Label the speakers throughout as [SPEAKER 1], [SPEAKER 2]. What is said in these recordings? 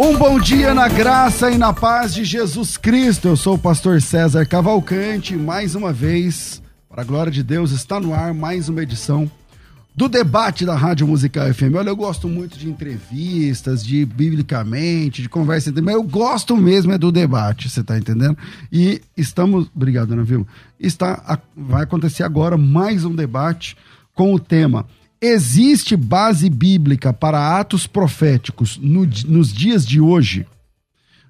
[SPEAKER 1] Um bom dia na graça e na paz de Jesus Cristo. Eu sou o pastor César Cavalcante. Mais uma vez, para a glória de Deus, está no ar mais uma edição do debate da Rádio Musical FM. Olha, eu gosto muito de entrevistas, de biblicamente, de conversa, mas eu gosto mesmo é do debate, você tá entendendo? E estamos, obrigado, Ana Vilma. Está vai acontecer agora mais um debate com o tema Existe base bíblica para atos proféticos no, nos dias de hoje?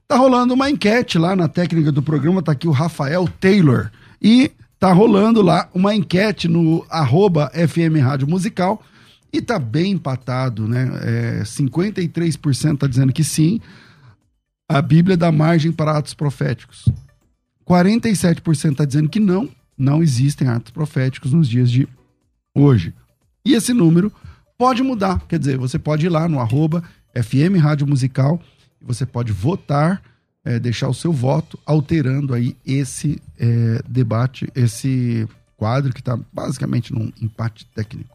[SPEAKER 1] Tá rolando uma enquete lá na técnica do programa, tá aqui o Rafael Taylor. E tá rolando lá uma enquete no arroba FM Rádio Musical e tá bem empatado, né? É, 53% tá dizendo que sim, a Bíblia dá margem para atos proféticos. 47% tá dizendo que não, não existem atos proféticos nos dias de hoje. E esse número pode mudar. Quer dizer, você pode ir lá no arroba FM Rádio Musical e você pode votar, é, deixar o seu voto, alterando aí esse é, debate, esse quadro que está basicamente num empate técnico.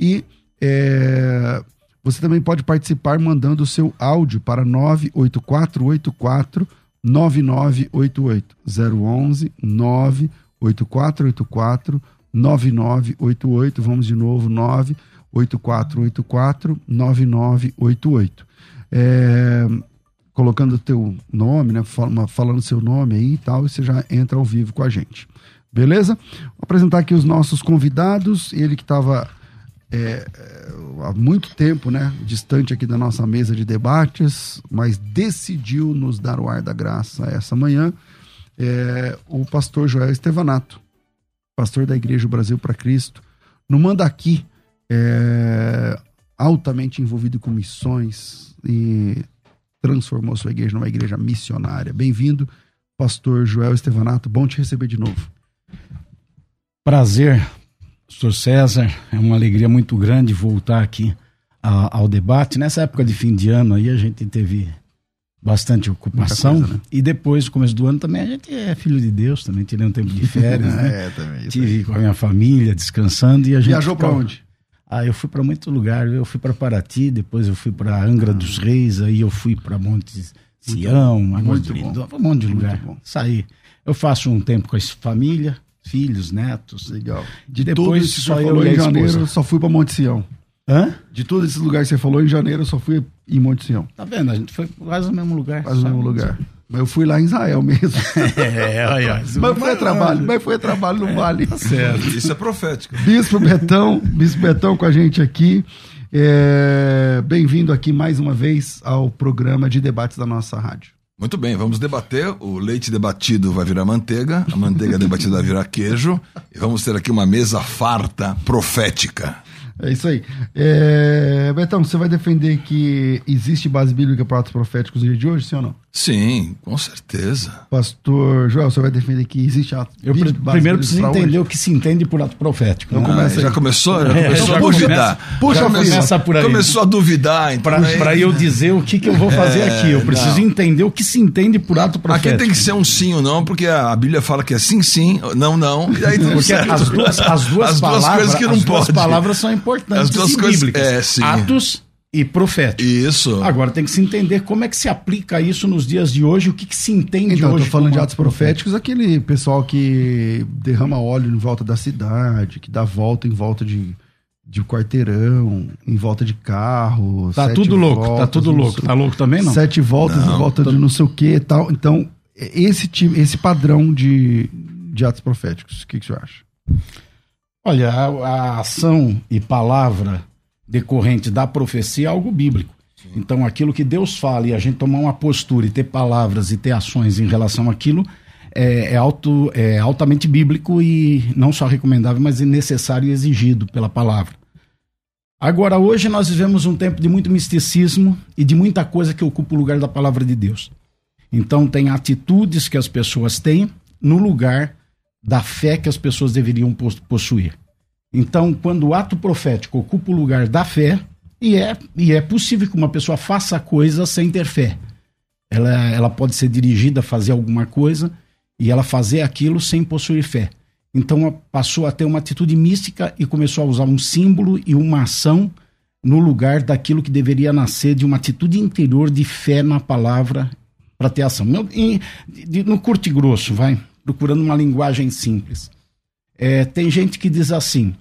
[SPEAKER 1] E é, você também pode participar mandando o seu áudio para 98484 9988 011 98484 9988, vamos de novo, 98484 9988. É, colocando o teu nome, né, falando seu nome aí e tal, e você já entra ao vivo com a gente. Beleza? Vou apresentar aqui os nossos convidados, ele que estava é, há muito tempo, né, distante aqui da nossa mesa de debates, mas decidiu nos dar o ar da graça essa manhã, é, o pastor Joel Estevanato pastor da Igreja Brasil para Cristo, no Mandaqui, é, altamente envolvido com missões e transformou sua igreja numa igreja missionária. Bem-vindo, pastor Joel Estevanato, bom te receber de novo.
[SPEAKER 2] Prazer, pastor César, é uma alegria muito grande voltar aqui ao debate. Nessa época de fim de ano aí a gente teve bastante ocupação. Coisa, né? E depois, no começo do ano, também a gente é filho de Deus, também tirei um tempo de férias, né?
[SPEAKER 1] é, também.
[SPEAKER 2] Tive com a minha família, descansando e a gente.
[SPEAKER 1] Viajou para onde?
[SPEAKER 2] Ah, eu fui para muito lugar. Eu fui para Paraty, depois eu fui para Angra ah. dos Reis, aí eu fui para Monte Sião, muito bom. um monte de lugar. Saí. Eu faço um tempo com a família, filhos, netos.
[SPEAKER 1] Legal. De depois só eu em janeiro, só fui para Monte Sião.
[SPEAKER 2] Hã?
[SPEAKER 1] De todos esses lugares que você falou, em janeiro eu só fui em Monte Sião.
[SPEAKER 2] Tá vendo? A gente foi quase no mesmo lugar.
[SPEAKER 1] Quase no mesmo lugar. Mas eu fui lá em Israel mesmo.
[SPEAKER 2] é, olha,
[SPEAKER 1] mas foi trabalho, mas foi trabalho no é, Vale.
[SPEAKER 2] Tá certo.
[SPEAKER 3] Isso é profético.
[SPEAKER 1] Bispo Betão, Bispo Betão com a gente aqui. É, Bem-vindo aqui mais uma vez ao programa de debates da nossa rádio.
[SPEAKER 3] Muito bem, vamos debater. O leite debatido vai virar manteiga, a manteiga debatida vai virar queijo. E vamos ter aqui uma mesa farta profética.
[SPEAKER 1] É isso aí. É, Betão, você vai defender que existe base bíblica para atos proféticos no dia de hoje, sim ou não?
[SPEAKER 3] Sim, com certeza.
[SPEAKER 1] Pastor Joel, você vai defender que existe ato
[SPEAKER 2] Eu
[SPEAKER 1] base
[SPEAKER 2] primeiro preciso entender
[SPEAKER 1] hoje?
[SPEAKER 2] o que se entende por ato profético. Né?
[SPEAKER 1] começa
[SPEAKER 3] já
[SPEAKER 1] aí.
[SPEAKER 3] começou? Já
[SPEAKER 2] É,
[SPEAKER 3] começou
[SPEAKER 2] já
[SPEAKER 3] a duvidar.
[SPEAKER 2] começa-
[SPEAKER 1] Puxa,
[SPEAKER 2] já começa por aí.
[SPEAKER 3] Começou a duvidar. então
[SPEAKER 2] Para eu dizer o que, que eu vou fazer aqui. Eu preciso
[SPEAKER 3] não.
[SPEAKER 2] entender o que se entende por ato profético.
[SPEAKER 3] Aqui tem que ser um sim ou não, porque a Bíblia fala que é sim, sim, não, não. E aí
[SPEAKER 2] Porque
[SPEAKER 3] certo.
[SPEAKER 2] as duas, as duas
[SPEAKER 3] As duas
[SPEAKER 2] palavras,
[SPEAKER 3] coisas que não
[SPEAKER 2] as duas
[SPEAKER 3] pode.
[SPEAKER 2] palavras são importantes
[SPEAKER 3] As duas
[SPEAKER 2] e
[SPEAKER 3] coisas-
[SPEAKER 2] bíblicas.
[SPEAKER 3] é, sim.
[SPEAKER 2] Atos e profético.
[SPEAKER 3] Isso.
[SPEAKER 2] Agora tem que se entender como é que se aplica isso nos dias de hoje, o que, que se entende
[SPEAKER 1] Então,
[SPEAKER 2] hoje.
[SPEAKER 1] tô falando de
[SPEAKER 2] ato
[SPEAKER 1] atos proféticos, aquele pessoal que derrama óleo em volta da cidade, que dá volta em volta de, de quarteirão, em volta de carro.
[SPEAKER 2] Tá tudo louco, tá tudo
[SPEAKER 1] não
[SPEAKER 2] louco.
[SPEAKER 1] sei-
[SPEAKER 2] Tá louco também, não?
[SPEAKER 1] Sete voltas em volta de não sei o que e tal. Então, esse, time, esse padrão de, de atos proféticos, o que, que você acha?
[SPEAKER 2] Olha, a, a ação e palavra decorrente da profecia é algo bíblico. Então, aquilo que Deus fala e a gente tomar uma postura e ter palavras e ter ações em relação àquilo é, é, alto, é altamente bíblico e não só recomendável, mas é necessário e exigido pela palavra. Agora, hoje nós vivemos um tempo de muito misticismo e de muita coisa que ocupa o lugar da palavra de Deus. Então, tem atitudes que as pessoas têm no lugar da fé que as pessoas deveriam pos- possuir. Então, quando o ato profético ocupa o lugar da fé, e é, e é possível que uma pessoa faça coisa sem ter fé. Ela, ela pode ser dirigida a fazer alguma coisa e ela fazer aquilo sem possuir fé. Então, passou a ter uma atitude mística e começou a usar um símbolo e uma ação no lugar daquilo que deveria nascer de uma atitude interior de fé na palavra para ter ação. No, em- de- no curto e grosso, vai, procurando uma linguagem simples. É, tem gente que diz assim: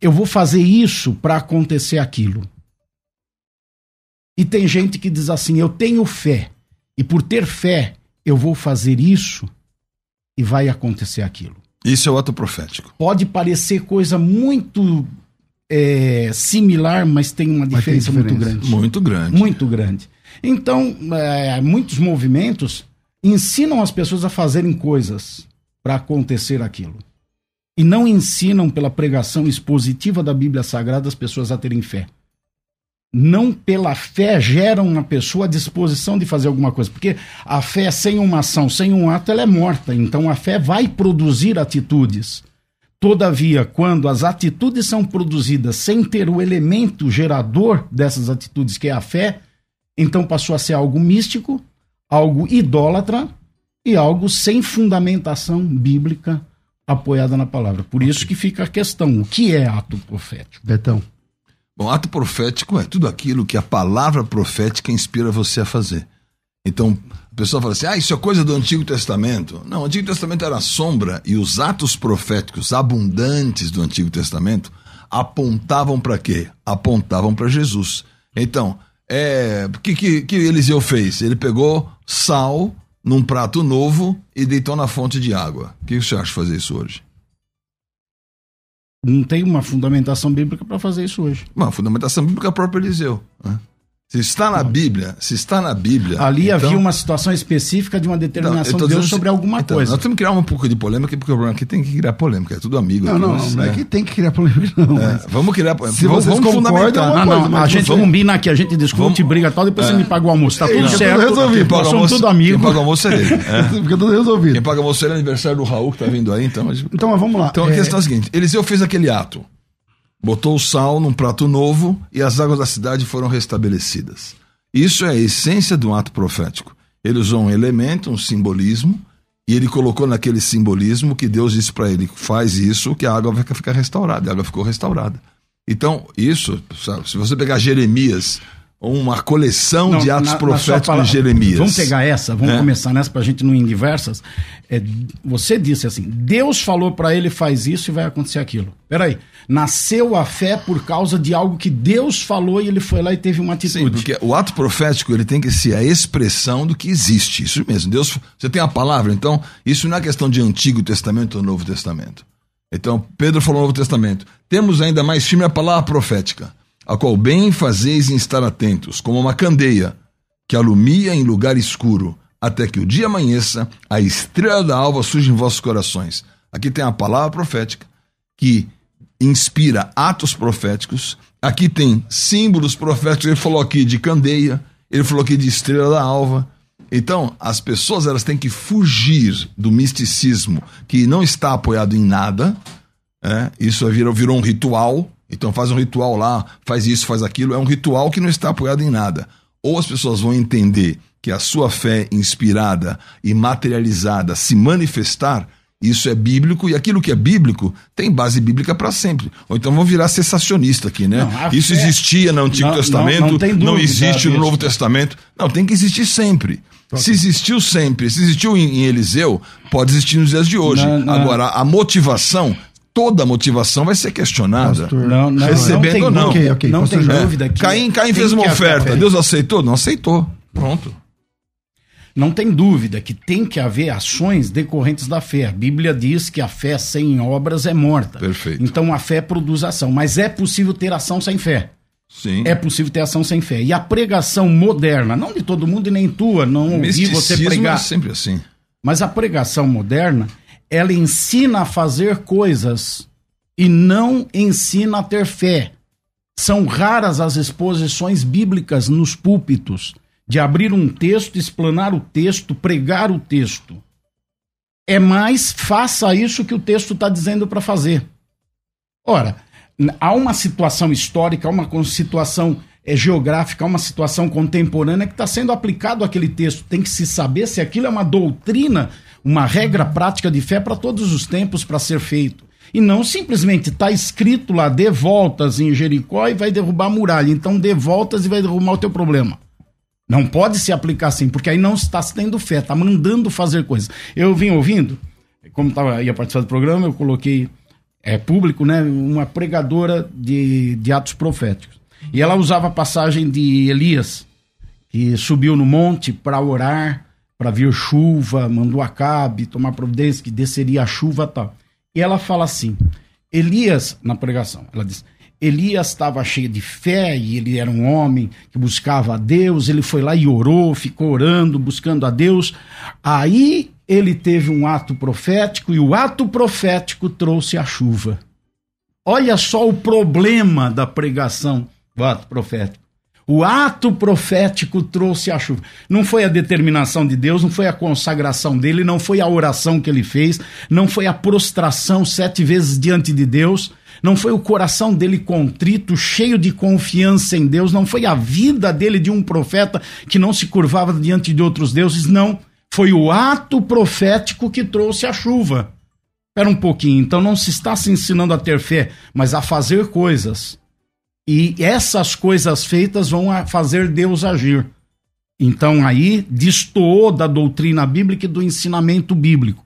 [SPEAKER 2] eu vou fazer isso para acontecer aquilo. E tem gente que diz assim: eu tenho fé, e por ter fé, eu vou fazer isso e vai acontecer aquilo.
[SPEAKER 3] Isso é o ato profético.
[SPEAKER 2] Pode parecer coisa muito é, similar, mas tem uma
[SPEAKER 1] tem
[SPEAKER 2] diferença, muito
[SPEAKER 1] diferença.
[SPEAKER 2] grande.
[SPEAKER 3] Muito grande.
[SPEAKER 2] Muito grande. Então, é, muitos movimentos ensinam as pessoas a fazerem coisas para acontecer aquilo. E não ensinam pela pregação expositiva da Bíblia Sagrada as pessoas a terem fé. Não pela fé geram na pessoa a disposição de fazer alguma coisa. Porque a fé sem uma ação, sem um ato, ela é morta. Então a fé vai produzir atitudes. Todavia, quando as atitudes são produzidas sem ter o elemento gerador dessas atitudes, que é a fé, então passou a ser algo místico, algo idólatra e algo sem fundamentação bíblica apoiada na palavra. Por isso que fica a questão: o que é ato profético?
[SPEAKER 1] Betão.
[SPEAKER 3] Bom, ato profético é tudo aquilo que a palavra profética inspira você a fazer. Então, a pessoa fala assim: ah, isso é coisa do Antigo Testamento. Não, o Antigo Testamento era sombra e os atos proféticos abundantes do Antigo Testamento apontavam para quê? Apontavam para Jesus. Então, é, o que, que, que Eliseu fez? Ele pegou sal num prato novo e deitou na fonte de água. O que você acha de fazer isso hoje?
[SPEAKER 2] Não tem uma fundamentação bíblica para fazer isso hoje.
[SPEAKER 3] Uma fundamentação bíblica o próprio Eliseu. né? Se está na Bíblia, se está na Bíblia.
[SPEAKER 2] Ali
[SPEAKER 3] então-
[SPEAKER 2] havia uma situação específica de uma
[SPEAKER 3] Não,
[SPEAKER 2] determinação
[SPEAKER 3] tô
[SPEAKER 2] de Deus sobre alguma
[SPEAKER 3] então,
[SPEAKER 2] coisa.
[SPEAKER 3] Nós temos que criar um pouco de polêmica, porque o problema aqui tem que criar polêmica. É tudo amigo.
[SPEAKER 1] Não,
[SPEAKER 3] aqui,
[SPEAKER 1] não,
[SPEAKER 3] mas,
[SPEAKER 1] não é
[SPEAKER 3] né?
[SPEAKER 1] que tem que criar polêmica, não.
[SPEAKER 3] É, vamos criar polêmica.
[SPEAKER 1] Se
[SPEAKER 3] vamos,
[SPEAKER 1] vocês
[SPEAKER 3] vamos
[SPEAKER 1] concordam, é
[SPEAKER 2] Ah,
[SPEAKER 1] coisa,
[SPEAKER 2] não, a gente
[SPEAKER 3] vamos-
[SPEAKER 2] combina aqui, a gente discute, briga tal, depois você me paga o almoço. Tá tudo
[SPEAKER 1] tudo
[SPEAKER 2] certo.
[SPEAKER 1] resolvido.
[SPEAKER 3] Quem
[SPEAKER 2] Nós somos tudo
[SPEAKER 3] quem
[SPEAKER 2] amigos.
[SPEAKER 3] paga o almoço é ele. é.
[SPEAKER 1] Fica tudo resolvido.
[SPEAKER 3] Quem paga o almoço é o aniversário do Raul, que tá vindo aí. Então, gente-
[SPEAKER 1] Então, vamos lá.
[SPEAKER 3] então a
[SPEAKER 1] É,
[SPEAKER 3] questão é a seguinte: Eliseu fez aquele ato. Botou sal num prato novo e as águas da cidade foram restabelecidas. Isso é a essência um ato profético. Ele usou um elemento, um simbolismo, e ele colocou naquele simbolismo que Deus disse para ele: faz isso, que a água vai ficar restaurada. A água ficou restaurada. Então, isso, sabe, se você pegar Jeremias, uma coleção
[SPEAKER 2] Não,
[SPEAKER 3] de atos
[SPEAKER 2] na-
[SPEAKER 3] proféticos de Jeremias.
[SPEAKER 2] Vamos pegar essa, vamos
[SPEAKER 3] É.
[SPEAKER 2] começar nessa pra gente não ir em diversas. É, você disse assim: Deus falou pra ele faz isso e vai acontecer aquilo. Peraí, nasceu a fé por causa de algo que Deus falou e ele foi lá e teve uma atitude.
[SPEAKER 3] Sim, porque o ato profético ele tem que ser a expressão do que existe. Isso mesmo. Deus, você tem a palavra, então isso não é questão de Antigo Testamento ou Novo Testamento. Então Pedro falou no Novo Testamento. Temos ainda mais firme a palavra profética, a qual bem fazeis em estar atentos, como uma candeia que alumia em lugar escuro, até que o dia amanheça, a estrela da alva surge em vossos corações. Aqui tem a palavra profética que inspira atos proféticos. Aqui tem símbolos proféticos. Ele falou aqui de candeia, ele falou aqui de estrela da alva. Então, as pessoas elas têm que fugir do misticismo que não está apoiado em nada. É, isso virou, virou um ritual. Então, faz um ritual lá, faz isso, faz aquilo. É um ritual que não está apoiado em nada. Ou as pessoas vão entender que a sua fé inspirada e materializada se manifestar isso é bíblico e aquilo que é bíblico tem base bíblica para sempre. Ou então vão virar sensacionista aqui, né? Não, Isso fé... existia no Antigo não, Testamento, não, dúvida, não existe no Novo Testamento. Não, tem que existir sempre. Se existiu sempre, se existiu em, em Eliseu, pode existir nos dias de hoje. Agora, a motivação toda motivação vai ser questionada. Pastor,
[SPEAKER 2] não, não, recebendo não, ou não. Okay, okay,
[SPEAKER 3] não tem dúvida que Caim, Caim fez uma oferta. Deus aceitou? Não aceitou. Pronto.
[SPEAKER 2] Não tem dúvida que tem que haver ações decorrentes da fé. A Bíblia diz que a fé sem obras é morta.
[SPEAKER 3] Perfeito.
[SPEAKER 2] Então a fé produz ação. Mas é possível ter ação sem fé.
[SPEAKER 3] Sim.
[SPEAKER 2] É possível ter ação sem fé. E a pregação moderna, não de todo mundo e nem tua, não ouvi você pregar.
[SPEAKER 3] é sempre assim.
[SPEAKER 2] Mas a pregação moderna, ela ensina a fazer coisas e não ensina a ter fé. São raras as exposições bíblicas nos púlpitos de abrir um texto, explanar o texto, pregar o texto. É mais faça isso que o texto está dizendo para fazer. Ora, há uma situação histórica, há uma situação é, geográfica, há uma situação contemporânea que está sendo aplicado aquele texto. Tem que se saber se aquilo é uma doutrina, uma regra prática de fé para todos os tempos para ser feito. E não simplesmente está escrito lá, dê voltas em Jericó e vai derrubar a muralha. Então dê voltas e vai derrubar o teu problema. Não pode se aplicar assim, porque aí não está tendo fé, está mandando fazer coisas. Eu vim ouvindo, como tava, ia participar do programa, eu coloquei é, público, né, uma pregadora de, de atos proféticos. E ela usava a passagem de Elias, que subiu no monte para orar, para vir chuva, mandou Acabe tomar providência, que desceria a chuva tal. E ela fala assim: Elias, na pregação, ela diz: Elias estava cheio de fé e ele era um homem que buscava a Deus. Ele foi lá e orou, ficou orando, buscando a Deus. Aí ele teve um ato profético e o ato profético trouxe a chuva. Olha só o problema da pregação do ato profético. O ato profético trouxe a chuva. Não foi a determinação de Deus, não foi a consagração dele, não foi a oração que ele fez, não foi a prostração sete vezes diante de Deus não foi o coração dele contrito, cheio de confiança em Deus, não foi a vida dele de um profeta que não se curvava diante de outros deuses, não. Foi o ato profético que trouxe a chuva. Espera um pouquinho, então não se está se ensinando a ter fé, mas a fazer coisas. E essas coisas feitas vão fazer Deus agir. Então aí destoou da doutrina bíblica e do ensinamento bíblico.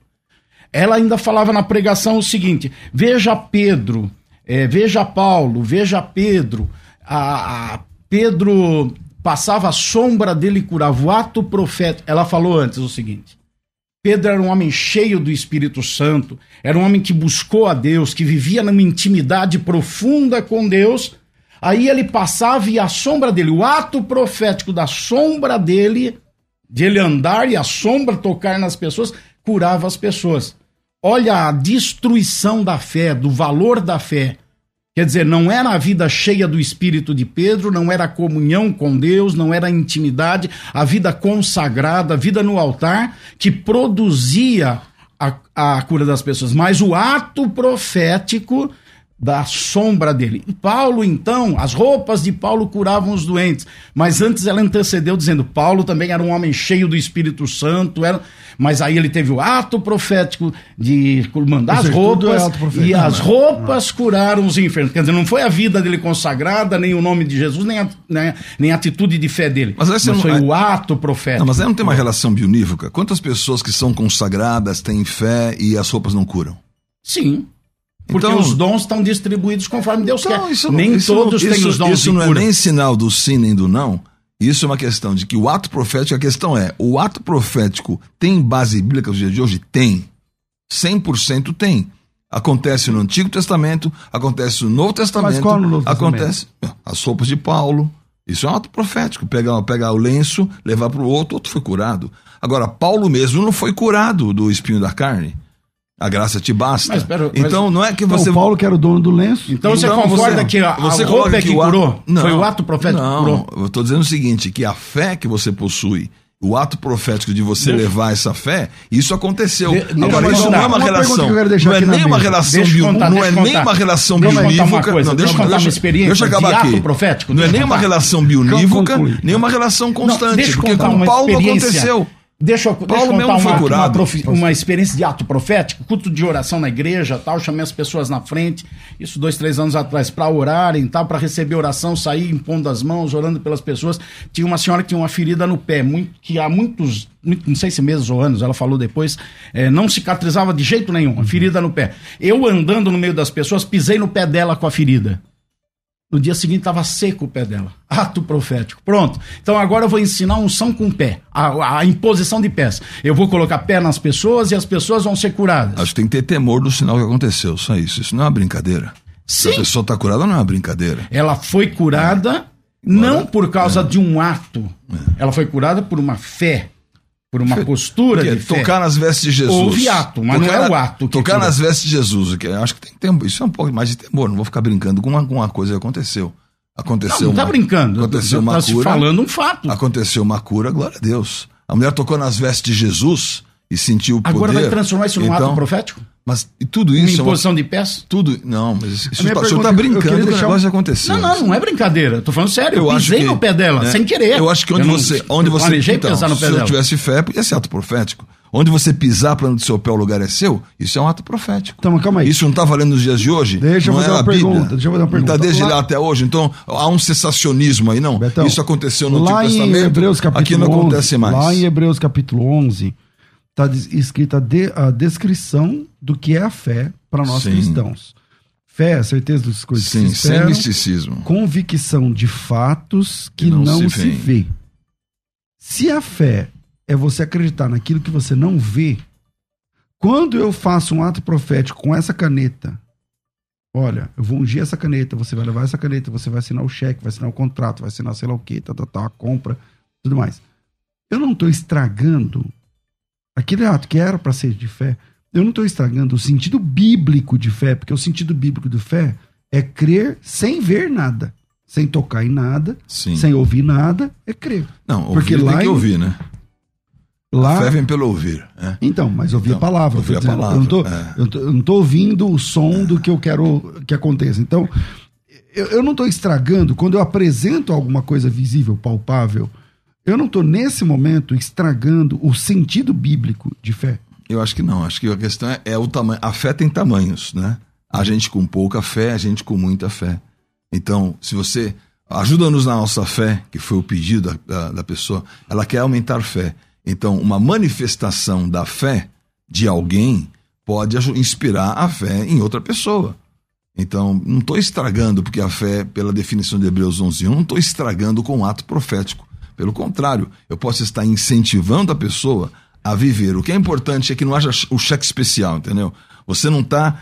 [SPEAKER 2] Ela ainda falava na pregação o seguinte: veja Pedro, é, veja Paulo, veja Pedro. A, a Pedro passava a sombra dele curava. O ato profético. Ela falou antes o seguinte: Pedro era um homem cheio do Espírito Santo, era um homem que buscou a Deus, que vivia numa intimidade profunda com Deus. Aí ele passava e a sombra dele, o ato profético da sombra dele, de ele andar e a sombra tocar nas pessoas, curava as pessoas. Olha a destruição da fé, do valor da fé. Quer dizer, não era a vida cheia do espírito de Pedro, não era a comunhão com Deus, não era a intimidade, a vida consagrada, a vida no altar, que produzia a, a cura das pessoas, mas o ato profético da sombra dele. E Paulo, então, as roupas de Paulo curavam os doentes, mas antes ela antecedeu dizendo: Paulo também era um homem cheio do Espírito Santo, era... mas aí ele teve o ato profético de mandar as é roupas, é e as roupas curaram os enfermos. Quer dizer, não foi a vida dele consagrada, nem o nome de Jesus, nem a, nem, nem a atitude de fé dele. Mas, mas foi não... o ato profético. Não,
[SPEAKER 3] mas aí não tem uma relação bionívoca? Quantas pessoas que são consagradas têm fé e as roupas não curam?
[SPEAKER 2] Sim. Porque então, os dons estão distribuídos conforme Deus então, quer. Isso, nem isso, todos isso, têm os dons
[SPEAKER 3] Isso não é nem sinal do sim nem do não. Isso é uma questão de que o ato profético, a questão é, o ato profético tem base bíblica nos dias de hoje? Tem. 100% tem. Acontece no Antigo Testamento, acontece no Novo Testamento. Mas
[SPEAKER 1] qual no Novo
[SPEAKER 3] acontece Testamento? as roupas de Paulo. Isso é um ato profético. Pegar, pegar o lenço, levar para o outro, outro foi curado. Agora, Paulo mesmo não foi curado do espinho da carne. A graça te basta.
[SPEAKER 2] Mas, pera,
[SPEAKER 3] então
[SPEAKER 2] mas...
[SPEAKER 3] não é que
[SPEAKER 1] Então,
[SPEAKER 3] você.
[SPEAKER 1] o Paulo, que era o dono do lenço.
[SPEAKER 2] Então, você
[SPEAKER 3] Então,
[SPEAKER 2] concorda
[SPEAKER 3] você-
[SPEAKER 2] que a,
[SPEAKER 3] você
[SPEAKER 2] a roupa é que,
[SPEAKER 3] que ato-
[SPEAKER 2] curou?
[SPEAKER 3] Não,
[SPEAKER 2] Foi o ato profético
[SPEAKER 3] não,
[SPEAKER 2] que curou?
[SPEAKER 3] Eu estou dizendo o seguinte: que a fé que você possui, o ato profético de você levar essa fé, isso aconteceu.
[SPEAKER 2] De-
[SPEAKER 3] Agora, isso não é uma
[SPEAKER 1] Uma
[SPEAKER 3] relação.
[SPEAKER 1] que
[SPEAKER 3] Não é nem uma relação
[SPEAKER 2] Deixa eu
[SPEAKER 3] bio-
[SPEAKER 2] contar,
[SPEAKER 3] Não é nem uma relação Não,
[SPEAKER 2] deixa eu contar uma experiência
[SPEAKER 3] deixa eu acabar aqui. Não é nem uma relação bionívoca, nem uma relação constante. porque com Paulo aconteceu.
[SPEAKER 2] Deixa eu, deixa eu contar uma, uma, profi- uma experiência de ato profético, culto de oração na igreja, tal, chamei as pessoas na frente, isso dois, três anos atrás, para orarem, tal, para receber oração, sair impondo as mãos, orando pelas pessoas. Tinha uma senhora que tinha uma ferida no pé, muito, que há muitos, muito- não sei se meses ou anos, ela falou depois, eh, não cicatrizava de jeito nenhum, a ferida no pé. Eu andando no meio das pessoas, pisei no pé dela com a ferida. No dia seguinte estava seco o pé dela. Ato profético. Pronto. Então agora eu vou ensinar unção com pé. A, a imposição de pés. Eu vou colocar pé nas pessoas e as pessoas vão ser curadas.
[SPEAKER 3] Acho que tem que ter temor do sinal que aconteceu, só isso. Isso não é uma brincadeira. Se a
[SPEAKER 2] Sim.
[SPEAKER 3] pessoa está curada, não é uma brincadeira.
[SPEAKER 2] Ela foi curada não por causa de um ato. Ela foi curada por uma fé. Por uma postura de fé.
[SPEAKER 3] tocar nas vestes de Jesus.
[SPEAKER 2] Houve ato, mas não
[SPEAKER 3] Tocar
[SPEAKER 2] é o ato que
[SPEAKER 3] Tocar nas vestes de Jesus. Que eu acho que tem ter. Isso é um pouco mais de temor. Não vou ficar brincando com uma, com uma coisa que aconteceu. Aconteceu
[SPEAKER 2] Não, não tá
[SPEAKER 3] uma-
[SPEAKER 2] brincando.
[SPEAKER 3] Aconteceu
[SPEAKER 2] tá
[SPEAKER 3] uma
[SPEAKER 2] se
[SPEAKER 3] cura.
[SPEAKER 2] falando um fato.
[SPEAKER 3] Aconteceu uma cura, glória a Deus. A mulher tocou nas vestes de Jesus e sentiu o poder.
[SPEAKER 2] Agora vai transformar isso num
[SPEAKER 3] Então,
[SPEAKER 2] ato profético?
[SPEAKER 3] Mas e tudo
[SPEAKER 2] Uma
[SPEAKER 3] isso é uma-
[SPEAKER 2] imposição de pés?
[SPEAKER 3] tudo. Não, mas isso, isso tá- o senhor está
[SPEAKER 1] é eu
[SPEAKER 3] brincando que o negócio já aconteceu.
[SPEAKER 2] Não, não, não é brincadeira. Tô falando sério. Eu,
[SPEAKER 3] Eu
[SPEAKER 2] pisei
[SPEAKER 3] que,
[SPEAKER 2] no pé dela,
[SPEAKER 3] né,
[SPEAKER 2] sem querer.
[SPEAKER 3] Eu acho que onde
[SPEAKER 2] não-
[SPEAKER 3] você. Onde
[SPEAKER 2] eu
[SPEAKER 3] você então,
[SPEAKER 2] pisar no
[SPEAKER 3] se
[SPEAKER 2] pé
[SPEAKER 3] eu
[SPEAKER 2] dela.
[SPEAKER 3] tivesse fé, podia ser ato profético. Onde você pisar para onde seu pé o lugar é seu, isso é um ato profético.
[SPEAKER 1] Então, calma aí.
[SPEAKER 3] Isso não está valendo nos dias de hoje?
[SPEAKER 1] Deixa eu
[SPEAKER 3] não
[SPEAKER 1] fazer
[SPEAKER 3] é
[SPEAKER 1] uma
[SPEAKER 3] Bíblia?
[SPEAKER 1] pergunta, deixa eu fazer uma
[SPEAKER 3] Não
[SPEAKER 1] pergunta.
[SPEAKER 3] está desde
[SPEAKER 1] Lá-
[SPEAKER 3] lá até hoje. Então há um cessacionismo aí, não?
[SPEAKER 1] Betão,
[SPEAKER 3] isso aconteceu no Antigo Testamento.
[SPEAKER 1] Hebreus capítulo
[SPEAKER 3] aqui não
[SPEAKER 1] 11,
[SPEAKER 3] acontece mais.
[SPEAKER 1] Lá em Hebreus capítulo 11 está escrita a, de- a descrição do que é a fé para nós
[SPEAKER 3] Sim.
[SPEAKER 1] cristãos. Fé, é certeza das coisas
[SPEAKER 3] Sim,
[SPEAKER 1] que se
[SPEAKER 3] sem
[SPEAKER 1] esperam,
[SPEAKER 3] misticismo.
[SPEAKER 1] convicção de fatos que
[SPEAKER 3] Que não
[SPEAKER 1] não,
[SPEAKER 3] se
[SPEAKER 1] se, vê. Se a fé é você acreditar naquilo que você não vê, quando eu faço um ato profético com essa caneta, olha, eu vou ungir essa caneta, você vai levar essa caneta, você vai assinar o cheque, vai assinar o contrato, vai assinar sei lá o que, tá, tá, tá, a compra, tudo mais. Eu não estou estragando aquele ato que era para ser de fé. Eu não estou estragando o sentido bíblico de fé, porque o sentido bíblico de fé é crer sem ver nada, sem tocar em nada,
[SPEAKER 3] Sim.
[SPEAKER 1] sem ouvir nada, é crer.
[SPEAKER 3] Não, ouvir
[SPEAKER 1] Porque
[SPEAKER 3] tem
[SPEAKER 1] lá
[SPEAKER 3] que
[SPEAKER 1] em-
[SPEAKER 3] ouvir, né?
[SPEAKER 1] Lá,
[SPEAKER 3] A fé vem pelo ouvir. né?
[SPEAKER 1] Então, mas ouvir
[SPEAKER 3] Então,
[SPEAKER 1] a palavra.
[SPEAKER 3] ouvir a
[SPEAKER 1] dizendo.
[SPEAKER 3] palavra,
[SPEAKER 1] Eu não, tô,
[SPEAKER 3] é.
[SPEAKER 1] eu, tô, eu não tô ouvindo o som do que eu quero que aconteça. Então, eu, eu não estou estragando, quando eu apresento alguma coisa visível, palpável, eu não estou, nesse momento, estragando o sentido bíblico de fé.
[SPEAKER 3] Eu acho que não. Acho que a questão é, é o tamanho. A fé tem tamanhos, né? A gente com pouca fé, a gente com muita fé. Então, se você ajuda-nos na nossa fé, que foi o pedido da, da, da pessoa, ela quer aumentar fé. Então, uma manifestação da fé de alguém pode inspirar a fé em outra pessoa. Então, não estou estragando, porque a fé, pela definição de Hebreus 11, não estou estragando com um ato profético. Pelo contrário, eu posso estar incentivando a pessoa a viver. O que é importante é que não haja o cheque especial, entendeu? Você não está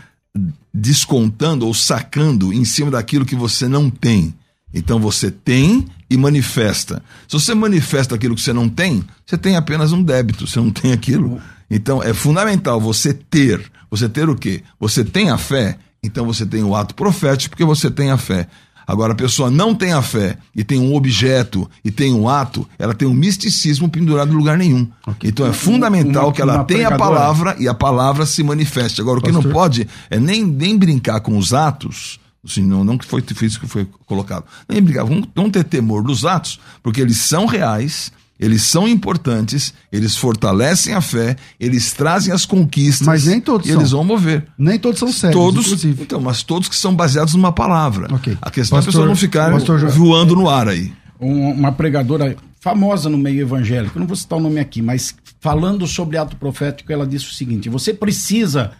[SPEAKER 3] descontando ou sacando em cima daquilo que você não tem. Então você tem e manifesta. Se você manifesta aquilo que você não tem, você tem apenas um débito, você não tem aquilo. Então é fundamental você ter. Você ter o quê? Você tem a fé, então você tem o ato profético porque você tem a fé. Agora, a pessoa não tem a fé e tem um objeto e tem um ato, ela tem um misticismo pendurado em lugar nenhum. Então é fundamental
[SPEAKER 2] uma-
[SPEAKER 3] que ela tenha a
[SPEAKER 2] pregadora.
[SPEAKER 3] palavra e a palavra se manifeste. Agora, o que não
[SPEAKER 1] Pastor.
[SPEAKER 3] pode é nem, nem brincar com os atos, assim, não, não que foi isso que foi colocado, nem brincar, vamos não ter temor dos atos, porque eles são reais, eles são importantes, eles fortalecem a fé, eles trazem as conquistas.
[SPEAKER 1] Mas nem todos
[SPEAKER 3] e eles
[SPEAKER 1] são.
[SPEAKER 3] vão mover.
[SPEAKER 1] Nem todos são sérios,
[SPEAKER 3] Todos,
[SPEAKER 1] inclusive.
[SPEAKER 3] então, mas todos que são baseados numa palavra.
[SPEAKER 1] Ok.
[SPEAKER 3] A questão é a
[SPEAKER 1] Pastor-
[SPEAKER 3] pessoa não ficar
[SPEAKER 1] Pastor
[SPEAKER 3] voando no ar aí.
[SPEAKER 2] Um- uma pregadora famosa no meio evangélico, não vou citar o nome aqui, mas falando sobre ato profético, ela disse o seguinte: você precisa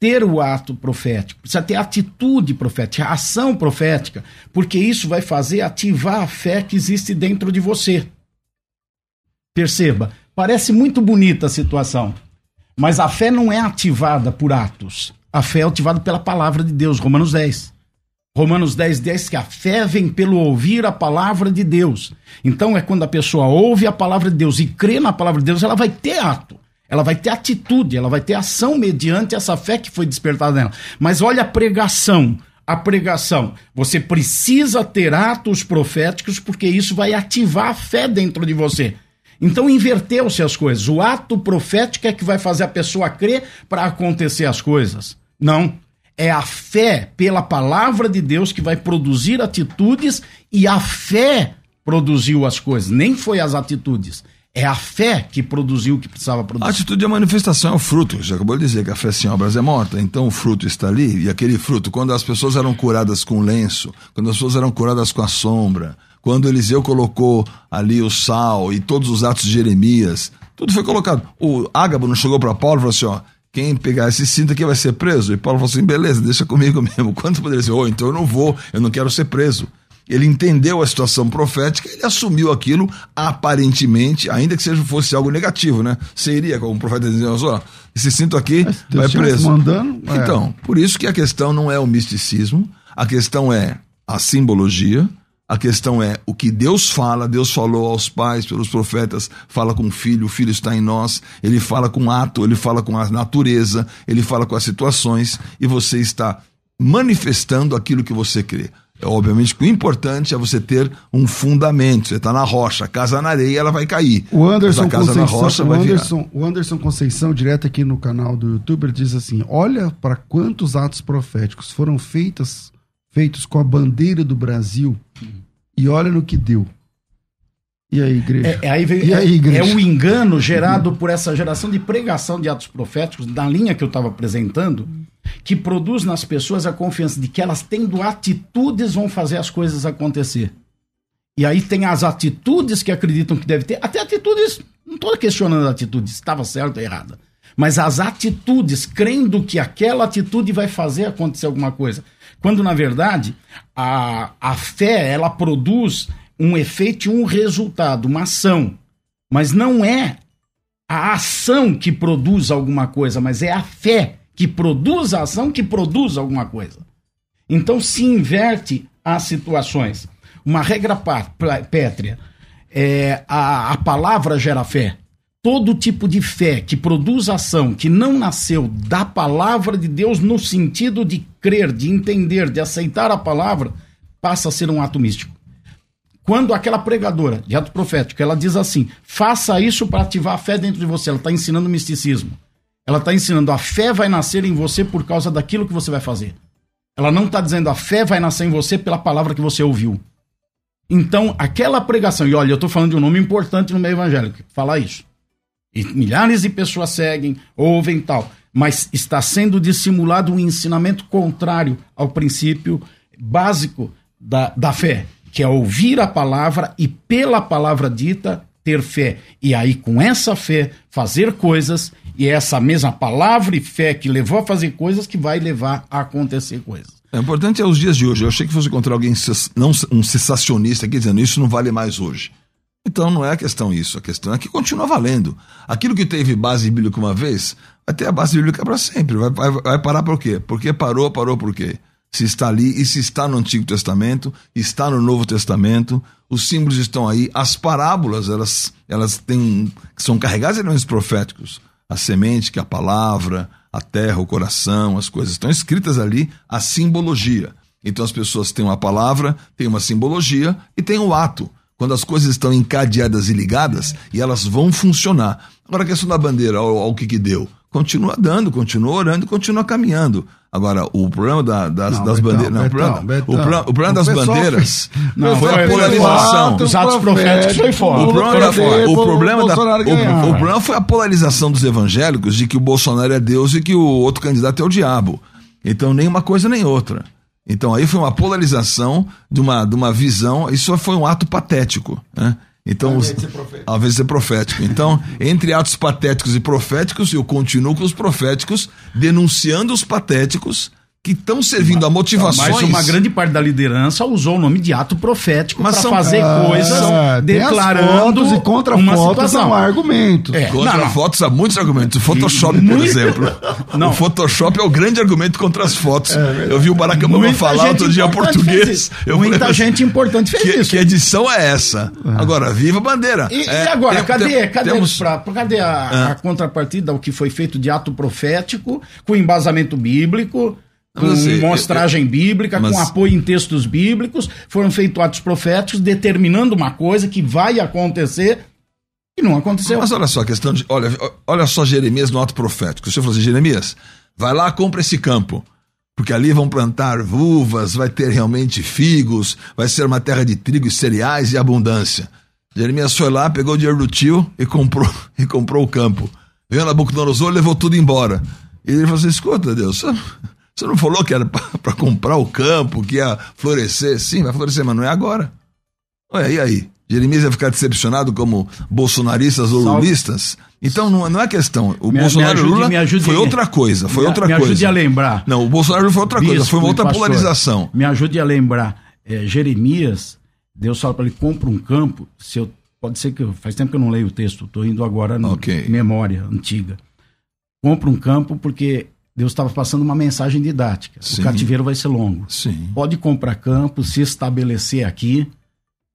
[SPEAKER 2] ter o ato profético, precisa ter atitude profética, ação profética, porque isso vai fazer ativar a fé que existe dentro de você. Perceba, parece muito bonita a situação, mas a fé não é ativada por atos. A fé é ativada pela palavra de Deus, Romanos 10. Romanos 10, 10, que a fé vem pelo ouvir a palavra de Deus. Então é quando a pessoa ouve a palavra de Deus e crê na palavra de Deus, ela vai ter ato. ela vai ter atitude, ela vai ter ação mediante essa fé que foi despertada nela. Mas olha a pregação. A pregação. Você precisa ter atos proféticos porque isso vai ativar a fé dentro de você. Então inverteu-se as coisas. O ato profético é que vai fazer a pessoa crer para acontecer as coisas. Não. É a fé pela palavra de Deus que vai produzir atitudes e a fé produziu as coisas, nem foi as atitudes. É a fé que produziu o que precisava produzir.
[SPEAKER 3] A atitude é a manifestação, é o fruto. Já acabou de dizer que a fé sem obras é morta. Então o fruto está ali. E aquele fruto, quando as pessoas eram curadas com lenço, quando as pessoas eram curadas com a sombra, quando Eliseu colocou ali o sal e todos os atos de Jeremias, tudo foi colocado. O Ágabo não chegou para Paulo e falou assim: ó, quem pegar esse cinto aqui vai ser preso. E Paulo falou assim: beleza, deixa comigo mesmo. Quanto poderia ser? Oh, então eu não vou, eu não quero ser preso. Ele entendeu a situação profética, ele assumiu aquilo aparentemente, ainda que seja fosse algo negativo, né? Seria, como o profeta dizendo, ó, esse cinto aqui vai preso.
[SPEAKER 1] Mandando,
[SPEAKER 3] é. Então, por isso que a questão não é o misticismo, a questão é a simbologia, a questão é o que Deus fala, Deus falou aos pais, pelos profetas, fala com o filho, o filho está em nós, ele fala com o ato, ele fala com a natureza, ele fala com as situações, e você está manifestando aquilo que você crê. É, obviamente que o importante é você ter um fundamento. Você está na rocha, a casa na areia, ela vai cair.
[SPEAKER 1] O Anderson, Conceição, rocha, o, Anderson o Anderson Conceição, direto aqui no canal do YouTube, diz assim: olha para quantos atos proféticos foram feitos, feitos com a bandeira do Brasil e olha no que deu. E aí, igreja?
[SPEAKER 2] É, é aí veio, e aí, igreja? é, é o engano gerado por essa geração de pregação de atos proféticos, na linha que eu estava apresentando que produz nas pessoas a confiança de que elas tendo atitudes vão fazer as coisas acontecer. E aí tem as atitudes que acreditam que deve ter, até atitudes, não estou questionando a atitude, estava certo ou errada, mas as atitudes, crendo que aquela atitude vai fazer acontecer alguma coisa. Quando, na verdade, a, a fé, ela produz um efeito e um resultado, uma ação. Mas não é a ação que produz alguma coisa, mas é a fé que produz a ação que produz alguma coisa. Então se inverte as situações. Uma regra pétrea. É, a, a palavra gera fé. Todo tipo de fé que produz ação que não nasceu da palavra de Deus no sentido de crer, de entender, de aceitar a palavra, passa a ser um ato místico. Quando aquela pregadora de ato profético, ela diz assim: faça isso para ativar a fé dentro de você, ela está ensinando misticismo. Ela está ensinando a fé vai nascer em você por causa daquilo que você vai fazer. Ela não está dizendo a fé vai nascer em você pela palavra que você ouviu. Então, aquela pregação, e olha, eu estou falando de um nome importante no meio evangélico, falar isso. E milhares de pessoas seguem, ouvem tal, mas está sendo dissimulado um ensinamento contrário ao princípio básico da, da fé, que é ouvir a palavra e, pela palavra dita, ter fé. E aí, com essa fé, fazer coisas e é essa mesma palavra e fé que levou a fazer coisas que vai levar a acontecer coisas.
[SPEAKER 3] É importante é os dias de hoje. Eu achei que fosse encontrar alguém, não um sensacionista aqui dizendo isso não vale mais hoje. Então não é a questão isso, a questão é que continua valendo. Aquilo que teve base bíblica uma vez, vai ter a base bíblica para sempre. Vai, vai, vai parar por quê? Porque parou, parou por quê? Se está ali e se está no Antigo Testamento, está no Novo Testamento, os símbolos estão aí, as parábolas, elas, elas têm, são carregadas de elementos proféticos a semente, que é a palavra, a terra, o coração, as coisas estão escritas ali, a simbologia. Então as pessoas têm uma palavra, têm uma simbologia e têm o um ato. Quando as coisas estão encadeadas e ligadas, e elas vão funcionar. Agora a questão da bandeira, ao, que que deu? Continua dando, continua orando, continua caminhando. Agora, o problema da, das, não, das bandeiras. Não, Betão, o problema, Betão. O, o problema das bandeiras não, foi, a polarização.
[SPEAKER 2] Os atos proféticos foi fora.
[SPEAKER 3] O problema, o, problema da, o, o, problema foi a polarização dos evangélicos de que o Bolsonaro é Deus e que o outro candidato é o diabo. Então, nem uma coisa nem outra. Então, aí foi uma polarização de uma, de uma visão. Isso foi um ato patético. Né? Então, ao invés de ser profético. Então, entre atos patéticos e proféticos, eu continuo com os proféticos, denunciando os patéticos, que estão servindo a motivações.
[SPEAKER 2] Mas uma grande parte da liderança usou o nome de ato profético para fazer
[SPEAKER 1] ah,
[SPEAKER 2] coisas
[SPEAKER 1] é,
[SPEAKER 2] declarando
[SPEAKER 1] fotos e contra
[SPEAKER 2] uma
[SPEAKER 1] fotos
[SPEAKER 2] situação.
[SPEAKER 1] são argumentos.
[SPEAKER 2] É.
[SPEAKER 3] Contra
[SPEAKER 2] Não, não.
[SPEAKER 3] fotos há muitos argumentos. O Photoshop, por
[SPEAKER 2] Muito.
[SPEAKER 3] exemplo.
[SPEAKER 2] Não.
[SPEAKER 3] O Photoshop é o grande argumento contra as fotos. eu vi o Barack Obama falar outro dia português. Eu
[SPEAKER 2] Muita
[SPEAKER 3] falei,
[SPEAKER 2] gente importante fez
[SPEAKER 3] que,
[SPEAKER 2] isso.
[SPEAKER 3] que edição é essa? Agora, viva a bandeira.
[SPEAKER 2] E,
[SPEAKER 3] É,
[SPEAKER 2] e agora,
[SPEAKER 3] tem-
[SPEAKER 2] cadê,
[SPEAKER 3] tem-
[SPEAKER 2] cadê,
[SPEAKER 3] temos-
[SPEAKER 2] os pra- cadê a, a contrapartida ao que foi feito de ato profético, com embasamento bíblico, com
[SPEAKER 3] Mas, assim,
[SPEAKER 2] mostragem bíblica,
[SPEAKER 3] mas-
[SPEAKER 2] com apoio em textos bíblicos? Foram feitos atos proféticos determinando uma coisa que vai acontecer e não aconteceu.
[SPEAKER 3] Mas olha só, a questão de. Olha, olha só Jeremias no ato profético. O senhor falou assim: Jeremias, vai lá, compra esse campo. Porque ali vão plantar uvas, vai ter realmente figos, vai ser uma terra de trigo e cereais e abundância. Jeremias foi lá, pegou o dinheiro do tio e comprou, e comprou o campo. Veio Nabucodonosor e levou tudo embora. E ele falou assim: escuta, Deus, você não falou que era para comprar o campo, que ia florescer? Sim, vai florescer, mas não é agora. Olha, e aí? Jeremias vai ficar decepcionado como bolsonaristas ou
[SPEAKER 2] Salve.
[SPEAKER 3] lulistas? Então não, não é questão. O
[SPEAKER 2] Me-
[SPEAKER 3] Bolsonaro
[SPEAKER 2] me ajude-
[SPEAKER 3] Lula
[SPEAKER 2] me ajude-
[SPEAKER 3] foi outra coisa. Foi
[SPEAKER 2] me-
[SPEAKER 3] outra
[SPEAKER 2] me
[SPEAKER 3] coisa.
[SPEAKER 2] ajude a lembrar.
[SPEAKER 3] Não, o Bolsonaro foi outra coisa. Foi uma outra
[SPEAKER 2] pastor,
[SPEAKER 3] polarização.
[SPEAKER 2] Me ajude a lembrar. É, Jeremias, Deus fala para ele: compra um campo. Se eu, pode ser que eu, faz tempo que eu não leio o texto, estou indo agora na
[SPEAKER 3] Ok.
[SPEAKER 2] memória antiga. Compra um campo porque Deus estava passando uma mensagem didática.
[SPEAKER 3] Sim.
[SPEAKER 2] O cativeiro vai ser longo.
[SPEAKER 3] Sim.
[SPEAKER 2] Pode comprar campo, se estabelecer aqui,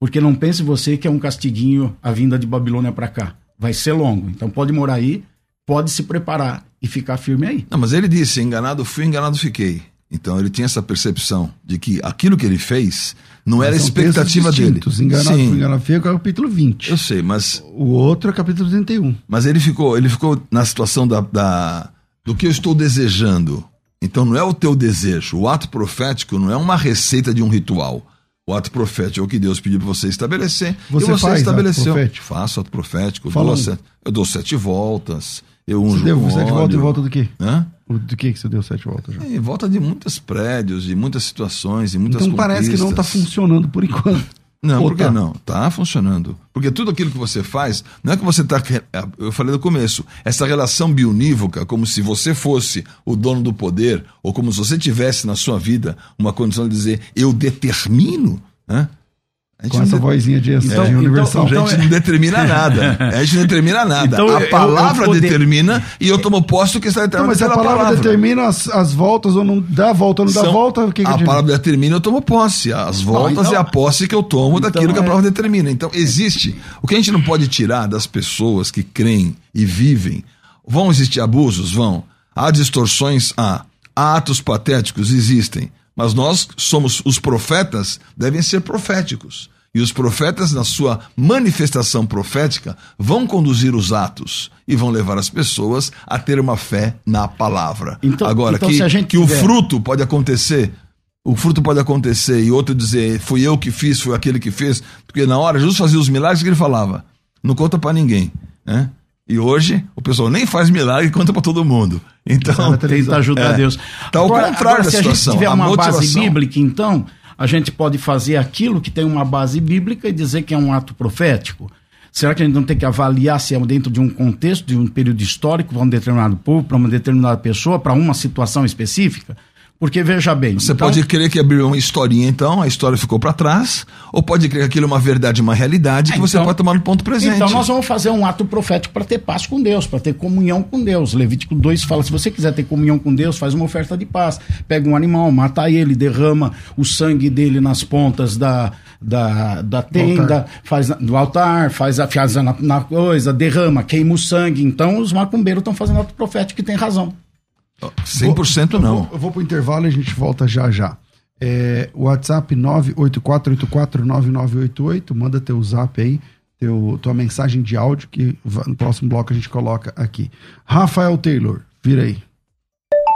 [SPEAKER 2] porque não pense você que é um castiguinho a vinda de Babilônia para cá. Vai ser longo. Então pode morar aí, pode se preparar e ficar firme aí.
[SPEAKER 3] Não, mas ele disse: enganado fui, enganado fiquei. Então ele tinha essa percepção de que aquilo que ele fez não era a expectativa dele.
[SPEAKER 1] Enganado,
[SPEAKER 3] Sim,
[SPEAKER 1] enganado feio é o capítulo 20.
[SPEAKER 3] eu sei, mas
[SPEAKER 1] O outro é o capítulo 31.
[SPEAKER 3] Mas ele ficou, ele ficou na situação da, da- do que eu estou desejando. Então não é o teu desejo. O ato profético não é uma receita de um ritual. O ato profético é o que Deus pediu para você estabelecer.
[SPEAKER 1] Você
[SPEAKER 3] e você
[SPEAKER 1] faz
[SPEAKER 3] estabeleceu.
[SPEAKER 1] ato profético?
[SPEAKER 3] Faço ato profético. Dou,
[SPEAKER 1] um.
[SPEAKER 3] sete, eu dou sete voltas. Eu
[SPEAKER 1] Você
[SPEAKER 3] unjo
[SPEAKER 1] deu
[SPEAKER 3] com
[SPEAKER 1] sete voltas em volta do quê?
[SPEAKER 3] Hã?
[SPEAKER 1] Do que que você deu sete voltas já?
[SPEAKER 3] Em volta de muitos prédios, de muitas situações, de muitas
[SPEAKER 1] Então parece que não está funcionando por enquanto.
[SPEAKER 3] Não, por que
[SPEAKER 1] tá?
[SPEAKER 3] não? Tá funcionando. Porque tudo aquilo que você faz, não é que você tá. Eu falei no começo, essa relação bionívoca, como se você fosse o dono do poder, ou como se você tivesse na sua vida uma condição de dizer, eu determino, né? A gente
[SPEAKER 1] Com
[SPEAKER 3] não
[SPEAKER 1] essa
[SPEAKER 3] de-
[SPEAKER 1] vozinha de,
[SPEAKER 2] Então-
[SPEAKER 1] de universal.
[SPEAKER 3] a gente não determina nada. A gente não determina nada.
[SPEAKER 2] Então,
[SPEAKER 3] a
[SPEAKER 2] eu-
[SPEAKER 3] palavra
[SPEAKER 2] eu poder-
[SPEAKER 3] determina e eu tomo posse do que está
[SPEAKER 1] Não,
[SPEAKER 3] determinado
[SPEAKER 1] mas a palavra,
[SPEAKER 3] palavra.
[SPEAKER 1] determina as, as voltas ou não dá volta ou não dá
[SPEAKER 3] São-
[SPEAKER 1] volta. O que que
[SPEAKER 3] a palavra determina, eu tomo posse. As voltas
[SPEAKER 2] então-
[SPEAKER 3] é a posse que eu tomo daquilo que a
[SPEAKER 2] é-
[SPEAKER 3] palavra determina. Então, existe. O que a gente não pode tirar das pessoas que creem e vivem. Vão existir abusos? Vão. Há distorções? Há. Há atos patéticos? Existem. Mas nós somos os profetas, devem ser proféticos. E os profetas, na sua manifestação profética, vão conduzir os atos e vão levar as pessoas a ter uma fé na palavra.
[SPEAKER 2] Então-
[SPEAKER 3] Agora,
[SPEAKER 2] então
[SPEAKER 3] que, que o
[SPEAKER 2] tiver-
[SPEAKER 3] fruto pode acontecer. O fruto pode acontecer e outro dizer, fui eu que fiz, foi aquele que fez. Porque na hora Jesus fazia os milagres que ele falava. Não conta pra ninguém. Né? E hoje o pessoal nem faz milagre e conta pra todo mundo. Então,
[SPEAKER 2] Tenta ajudar
[SPEAKER 3] É.
[SPEAKER 2] Deus.
[SPEAKER 3] Tá ao contrário da
[SPEAKER 2] se
[SPEAKER 3] situação.
[SPEAKER 2] a gente tiver
[SPEAKER 3] A
[SPEAKER 2] uma base
[SPEAKER 3] motivação-
[SPEAKER 2] bíblica, então, a gente pode fazer aquilo que tem uma base bíblica e dizer que é um ato profético. Será que a gente não tem que avaliar se é dentro de um contexto, de um período histórico, para um determinado povo, para uma determinada pessoa, para uma situação específica? Porque, veja bem.
[SPEAKER 3] Você
[SPEAKER 2] então-
[SPEAKER 3] pode crer que abriu uma historinha, então, a história ficou pra trás, ou pode crer que aquilo é uma verdade, uma realidade, que
[SPEAKER 2] Ah,
[SPEAKER 3] você
[SPEAKER 2] então-
[SPEAKER 3] pode tomar no ponto presente.
[SPEAKER 2] Então nós vamos fazer um ato profético para ter paz com Deus, para ter comunhão com Deus. Levítico 2 fala: se você quiser ter comunhão com Deus, faz uma oferta de paz. Pega um animal, mata ele, derrama o sangue dele nas pontas da, da, da tenda, faz na- do altar, faz a faz na, na coisa, derrama, queima o sangue. Então os macumbeiros estão fazendo ato profético e tem razão.
[SPEAKER 3] 100%
[SPEAKER 1] Eu
[SPEAKER 3] não.
[SPEAKER 1] vou, eu vou pro intervalo e a gente volta já já. É, WhatsApp 984849988, manda teu zap aí, teu, tua mensagem de áudio que no próximo bloco a gente coloca aqui. Rafael Taylor, vira aí.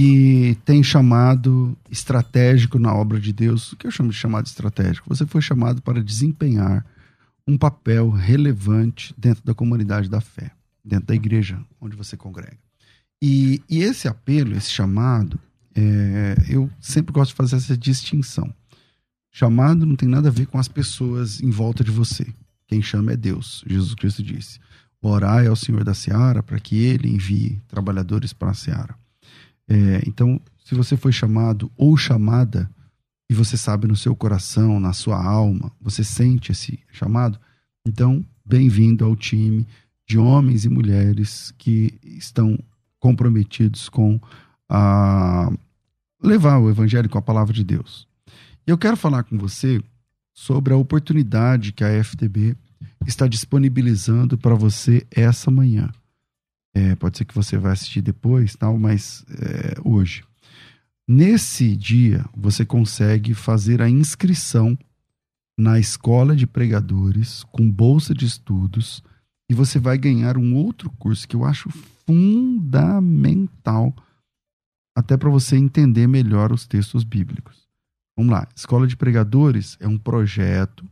[SPEAKER 1] que tem chamado estratégico na obra de Deus. O que eu chamo de chamado estratégico? Você foi chamado para desempenhar um papel relevante dentro da comunidade da fé, dentro da igreja onde você congrega. E, e esse apelo, esse chamado, é, eu sempre gosto de fazer essa distinção. Chamado não tem nada a ver com as pessoas em volta de você. Quem chama é Deus. Jesus Cristo disse: Orai ao Senhor da Seara para que ele envie trabalhadores para a Seara. É, então, se você foi chamado ou chamada, e você sabe no seu coração, na sua alma, você sente esse chamado, então, bem-vindo ao time de homens e mulheres que estão comprometidos com a levar o evangelho com a palavra de Deus. Eu quero falar com você sobre a oportunidade que a FTB está disponibilizando para você essa manhã. É, pode ser que você vai assistir depois, tal, mas é, hoje. Nesse dia, você consegue fazer a inscrição na escola de pregadores com bolsa de estudos e você vai ganhar um outro curso que eu acho fundamental até para você entender melhor os textos bíblicos. Vamos lá, Escola de Pregadores é um projeto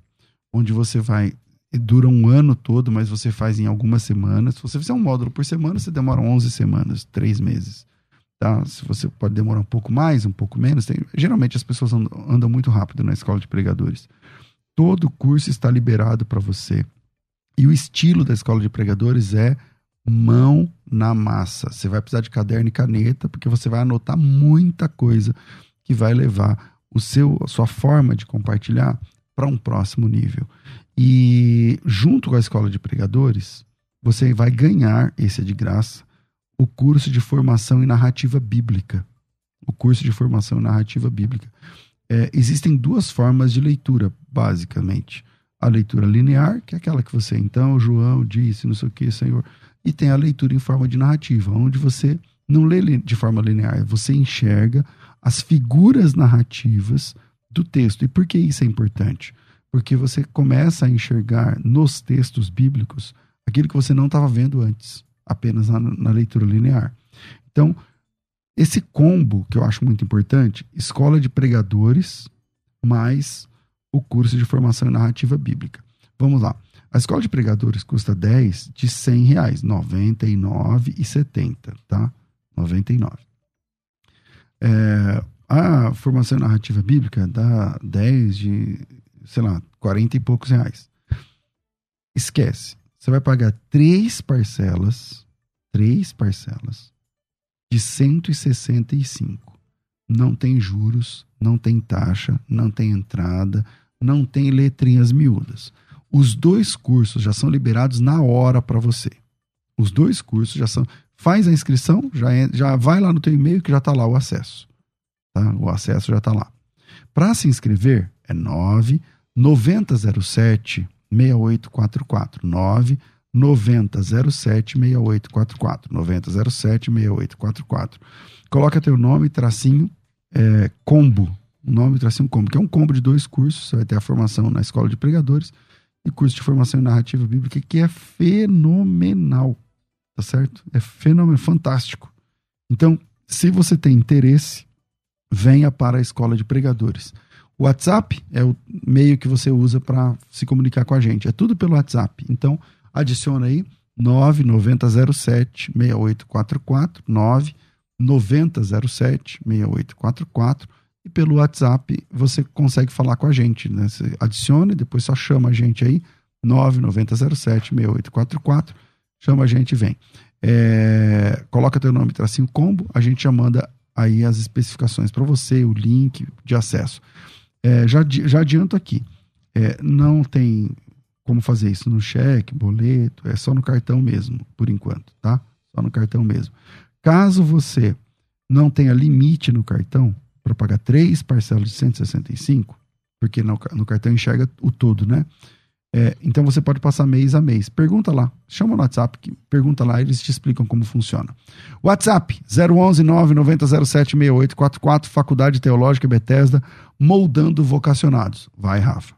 [SPEAKER 1] onde você vai dura um ano todo, mas você faz em algumas semanas. Se você fizer um módulo por semana, você demora 11 semanas, 3 meses. Tá? Se você pode demorar um pouco mais, um pouco menos. Tem... geralmente as pessoas andam, andam muito rápido na escola de pregadores. Todo curso está liberado para você. E o estilo da escola de pregadores é mão na massa. Você vai precisar de caderno e caneta, porque você vai anotar muita coisa que vai levar o seu, a sua forma de compartilhar para um próximo nível. E junto com a escola de pregadores, você vai ganhar, esse é de graça, o curso de formação em narrativa bíblica. O curso de formação em narrativa bíblica. É, existem duas formas de leitura, basicamente. A leitura linear, que é aquela que você, então, João disse, não sei o que, Senhor. E tem a leitura em forma de narrativa, onde você não lê de forma linear, você enxerga as figuras narrativas do texto. E por que isso é importante? Porque você começa a enxergar nos textos bíblicos aquilo que você não estava vendo antes, apenas na, na leitura linear. Então, esse combo que eu acho muito importante, escola de pregadores mais o curso de formação em narrativa bíblica. Vamos lá. A escola de pregadores custa 10 de 100 reais, 99,70, tá? 99. É, a formação em narrativa bíblica dá 10 de, sei lá, 40 e poucos reais. Esquece. Você vai pagar três parcelas, três parcelas de 165. Não tem juros, não tem taxa, não tem entrada, não tem letrinhas miúdas. Os dois cursos já são liberados na hora para você. Os dois cursos já são. Faz a inscrição, já, já vai lá no teu e-mail que já está lá o acesso. Tá? O acesso já está lá. Para se inscrever, é 9 9007 6844. 9 9007 6844. 9007 6844. Coloca teu nome, tracinho, é, combo. O nome, tracinho, combo, que é um combo de dois cursos. Você vai ter a formação na Escola de Pregadores e curso de formação em narrativa bíblica, que é fenomenal. Tá certo? É fenomenal, fantástico. Então, se você tem interesse, venha para a escola de pregadores. O WhatsApp é o meio que você usa para se comunicar com a gente. É tudo pelo WhatsApp. Então, adiciona aí 9907 6844 9907 6844 e pelo WhatsApp você consegue falar com a gente, né? Você adiciona e depois só chama a gente aí 99007-6844. Chama a gente e vem. É, coloca teu nome, tracinho combo, a gente já manda aí as especificações para você, o link de acesso. É, já, já adianto aqui, é, não tem como fazer isso no cheque, boleto, é só no cartão mesmo, por enquanto, tá? Só no cartão mesmo. Caso você não tenha limite no cartão para pagar três parcelas de 165, porque no, no cartão enxerga o todo, né? É, então você pode passar mês a mês. Pergunta lá, chama no WhatsApp, pergunta lá, eles te explicam como funciona. WhatsApp 011 990 6844, Faculdade Teológica Bethesda, moldando vocacionados. Vai, Rafa.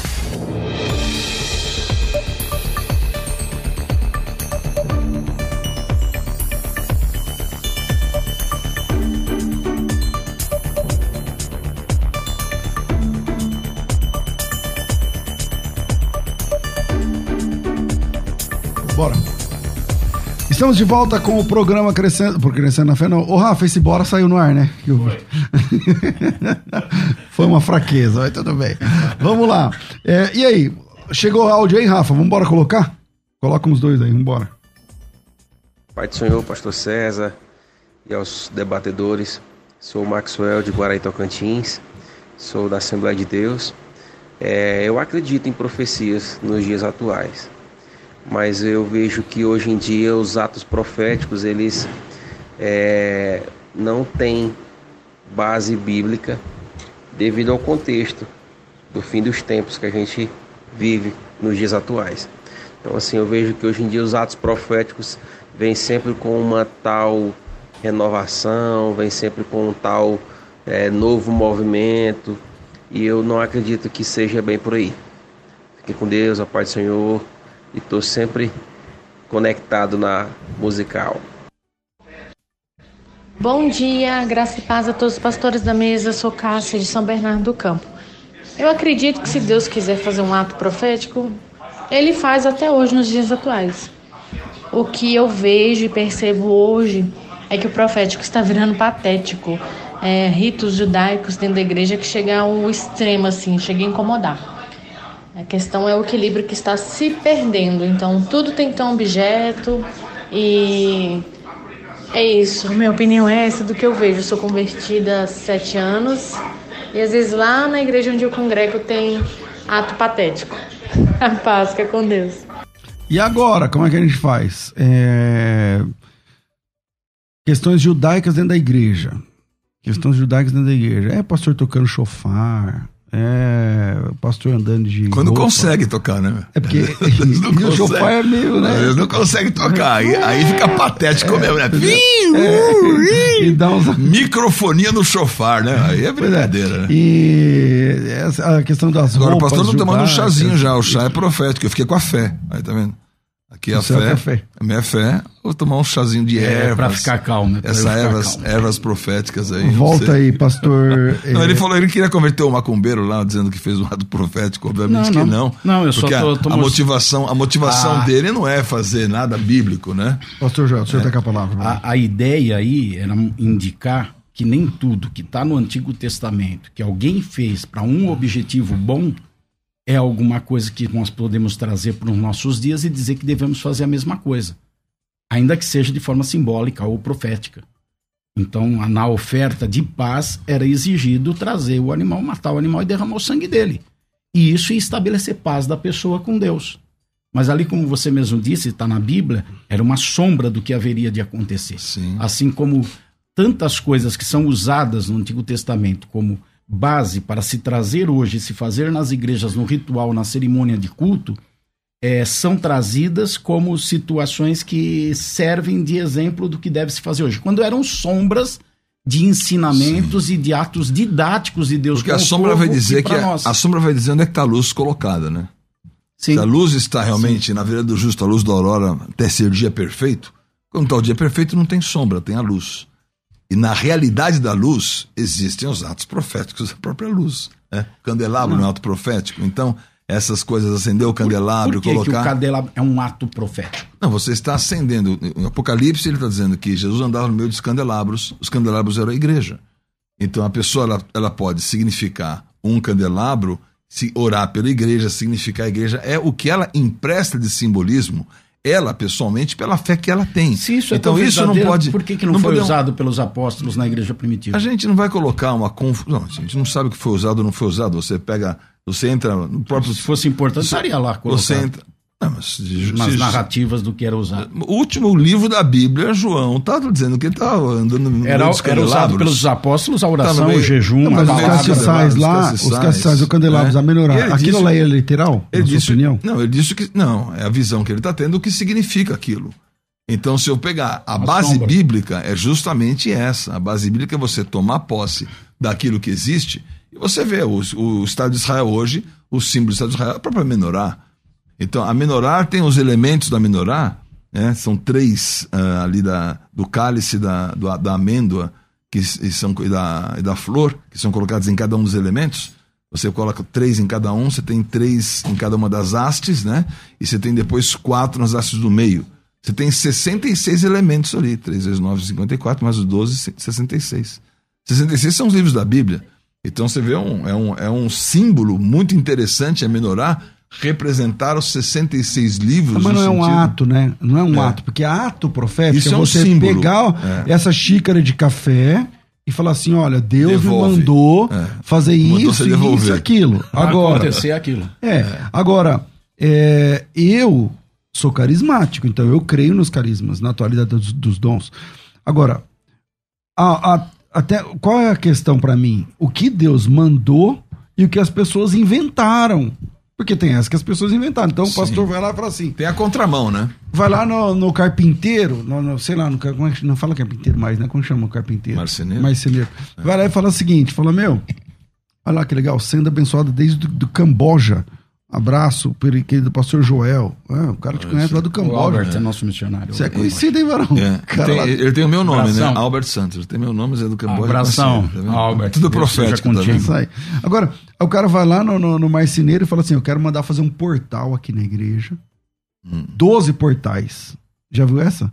[SPEAKER 1] Bora. Estamos de volta com o programa Crescendo. Por Crescendo na Fé, não. Ô, Rafa, esse bora saiu no ar, né? Foi uma fraqueza, mas tudo bem. Vamos lá. É, e aí? Chegou o áudio aí, Rafa? Vamos embora colocar? Coloca uns dois aí, vambora.
[SPEAKER 4] Pai do Senhor, Pastor César e aos debatedores. Sou o Maxwell de Guaraí Tocantins, sou da Assembleia de Deus. É, eu acredito em profecias nos dias atuais mas eu vejo que hoje em dia os atos proféticos eles é, não têm base bíblica devido ao contexto do fim dos tempos que a gente vive nos dias atuais. Então assim eu vejo que hoje em dia os atos proféticos vêm sempre com uma tal renovação, vem sempre com um tal é, novo movimento e eu não acredito que seja bem por aí. Fique com Deus, a paz do Senhor e estou sempre conectado na musical.
[SPEAKER 5] Bom dia, graça e paz a todos os pastores da mesa. Sou Cássia de São Bernardo do Campo. Eu acredito que se Deus quiser fazer um ato profético, ele faz até hoje nos dias atuais. O que eu vejo e percebo hoje é que o profético está virando patético. É, ritos judaicos dentro da igreja que chega ao extremo, assim, chega a incomodar. A questão é o equilíbrio que está se perdendo. Então, tudo tem que ter um objeto e é isso. Minha opinião é essa do que eu vejo. Eu sou convertida há sete anos e às vezes lá na igreja onde eu congrego tem ato patético. A paz, que é com Deus.
[SPEAKER 1] E agora, como é que a gente faz? É... Questões judaicas dentro da igreja. Questões judaicas dentro da igreja. É pastor tocando chofar, é, o pastor andando de.
[SPEAKER 3] Quando roupa. consegue tocar, né?
[SPEAKER 1] É porque. e o chofar é meio, né?
[SPEAKER 3] Eles não consegue tocar. Aí, aí fica patético é, mesmo, né?
[SPEAKER 1] É, e dá uns...
[SPEAKER 3] Microfonia no chofar, né? Aí é, é
[SPEAKER 1] brincadeira,
[SPEAKER 3] né?
[SPEAKER 1] E essa, a questão das
[SPEAKER 3] Agora,
[SPEAKER 1] roupas.
[SPEAKER 3] Agora o pastor não tomando um chazinho já. O chá é profético. Eu fiquei com a fé. Aí tá vendo? Aqui é a fé, fé. A minha fé, vou tomar um chazinho de é, ervas.
[SPEAKER 2] Pra ficar calmo.
[SPEAKER 3] Essas ervas, calmo. ervas proféticas aí.
[SPEAKER 1] Volta aí, pastor.
[SPEAKER 3] não, ele falou ele queria converter o macumbeiro lá, dizendo que fez um ato profético. Obviamente não, que não.
[SPEAKER 2] Não, eu só tô,
[SPEAKER 3] tô a, a motivação, a motivação ah. dele não é fazer nada bíblico, né?
[SPEAKER 1] Pastor Joel, o senhor é. tá com a palavra.
[SPEAKER 2] A, a ideia aí era indicar que nem tudo que está no Antigo Testamento, que alguém fez para um objetivo bom, é alguma coisa que nós podemos trazer para os nossos dias e dizer que devemos fazer a mesma coisa, ainda que seja de forma simbólica ou profética. Então, na oferta de paz, era exigido trazer o animal, matar o animal e derramar o sangue dele. E isso ia estabelecer paz da pessoa com Deus. Mas ali, como você mesmo disse, está na Bíblia, era uma sombra do que haveria de acontecer.
[SPEAKER 3] Sim.
[SPEAKER 2] Assim como tantas coisas que são usadas no Antigo Testamento como base para se trazer hoje, se fazer nas igrejas, no ritual, na cerimônia de culto, é, são trazidas como situações que servem de exemplo do que deve se fazer hoje. Quando eram sombras de ensinamentos Sim. e de atos didáticos de Deus.
[SPEAKER 3] Porque a sombra vai dizer que a, a, sombra vai dizer onde é que está a luz colocada, né? Sim. Se a luz está realmente Sim. na vereda do justo, a luz da aurora, até ser o dia perfeito, quando está o dia perfeito não tem sombra, tem a luz. E na realidade da luz existem os atos proféticos da própria luz. Né? O candelabro não é um ato profético. Então, essas coisas, acender o candelabro,
[SPEAKER 2] por, por que
[SPEAKER 3] colocar.
[SPEAKER 2] Que o candelabro é um ato profético.
[SPEAKER 3] Não, você está acendendo. Em Apocalipse ele está dizendo que Jesus andava no meio dos candelabros, os candelabros eram a igreja. Então a pessoa ela, ela pode significar um candelabro, se orar pela igreja, significar a igreja, é o que ela empresta de simbolismo ela pessoalmente pela fé que ela tem.
[SPEAKER 2] Se isso é então isso não pode. Por que, que não, não foi podemos... usado pelos apóstolos na igreja primitiva?
[SPEAKER 3] A gente não vai colocar uma confusão. A gente não sabe o que foi usado ou não foi usado. Você pega você entra no próprio.
[SPEAKER 2] Se fosse importante, estaria lá
[SPEAKER 3] colocado. Você entra.
[SPEAKER 2] Não, mas, Nas se, narrativas do que era usado.
[SPEAKER 3] O último livro da Bíblia, João, estava dizendo que ele estava andando no
[SPEAKER 2] era, era usado pelos apóstolos a oração, meio, o jejum,
[SPEAKER 1] não, mas os castiçais lá, os castiçais, o candelabro, é. a melhorar. Aquilo disse, lá é literal?
[SPEAKER 3] Ele disse, opinião? Não, ele disse que. Não, é a visão que ele está tendo, o que significa aquilo. Então, se eu pegar a, a base sombra. bíblica, é justamente essa. A base bíblica é você tomar posse daquilo que existe e você vê o, o Estado de Israel hoje, o símbolo do Estado de Israel é a própria menorá. Então, a menorá tem os elementos da menorá, né? são três uh, ali da, do cálice da, do, da amêndoa que, são, e da, e da flor, que são colocados em cada um dos elementos. Você coloca três em cada um, você tem três em cada uma das hastes, né? E você tem depois quatro nas hastes do meio. Você tem 66 elementos ali. 3 vezes 9, 54, mais os 12, 66. 66 são os livros da Bíblia. Então você vê, um, é, um, é um símbolo muito interessante a menorar representar os 66 livros.
[SPEAKER 1] Mas não é um ato, né? Não é um é. ato, porque ato profético Isso é, é você símbolo. pegar é. essa xícara de café e falar assim: olha, Deus Devolve. me mandou é. fazer mandou isso, isso e aquilo. Agora,
[SPEAKER 2] acontecer aquilo.
[SPEAKER 1] É. é. Agora, é, eu sou carismático, então eu creio nos carismas, na atualidade dos, dos dons. Agora, a, a até qual é a questão para mim? O que Deus mandou e o que as pessoas inventaram. Porque tem essa que as pessoas inventaram. Então Sim. o pastor vai lá e fala assim.
[SPEAKER 3] Tem a contramão, né?
[SPEAKER 1] Vai lá no, no carpinteiro, no, no, sei lá, no, é não fala carpinteiro mais, né? Como chama o carpinteiro?
[SPEAKER 3] Marceneiro.
[SPEAKER 1] Marceneiro. É. Vai lá e fala o seguinte: fala, meu, olha lá que legal, sendo abençoado desde do, do Camboja. Abraço, querido pastor Joel. Ah, o cara te conhece lá do Camboja. O
[SPEAKER 2] Albert é nosso missionário.
[SPEAKER 1] Você é conhecido, hein, Varão?
[SPEAKER 3] É. Tem, lá... Ele tem o meu nome, né? Abração. né? Albert Santos. Tem meu nome, mas é do Camboja.
[SPEAKER 2] Abração, tá Albert.
[SPEAKER 3] Tudo profético. Tá
[SPEAKER 1] Isso aí. Agora, o cara vai lá no, no, no marceneiro e fala assim, eu quero mandar fazer um portal aqui na igreja. Hum. Doze portais. Já viu essa?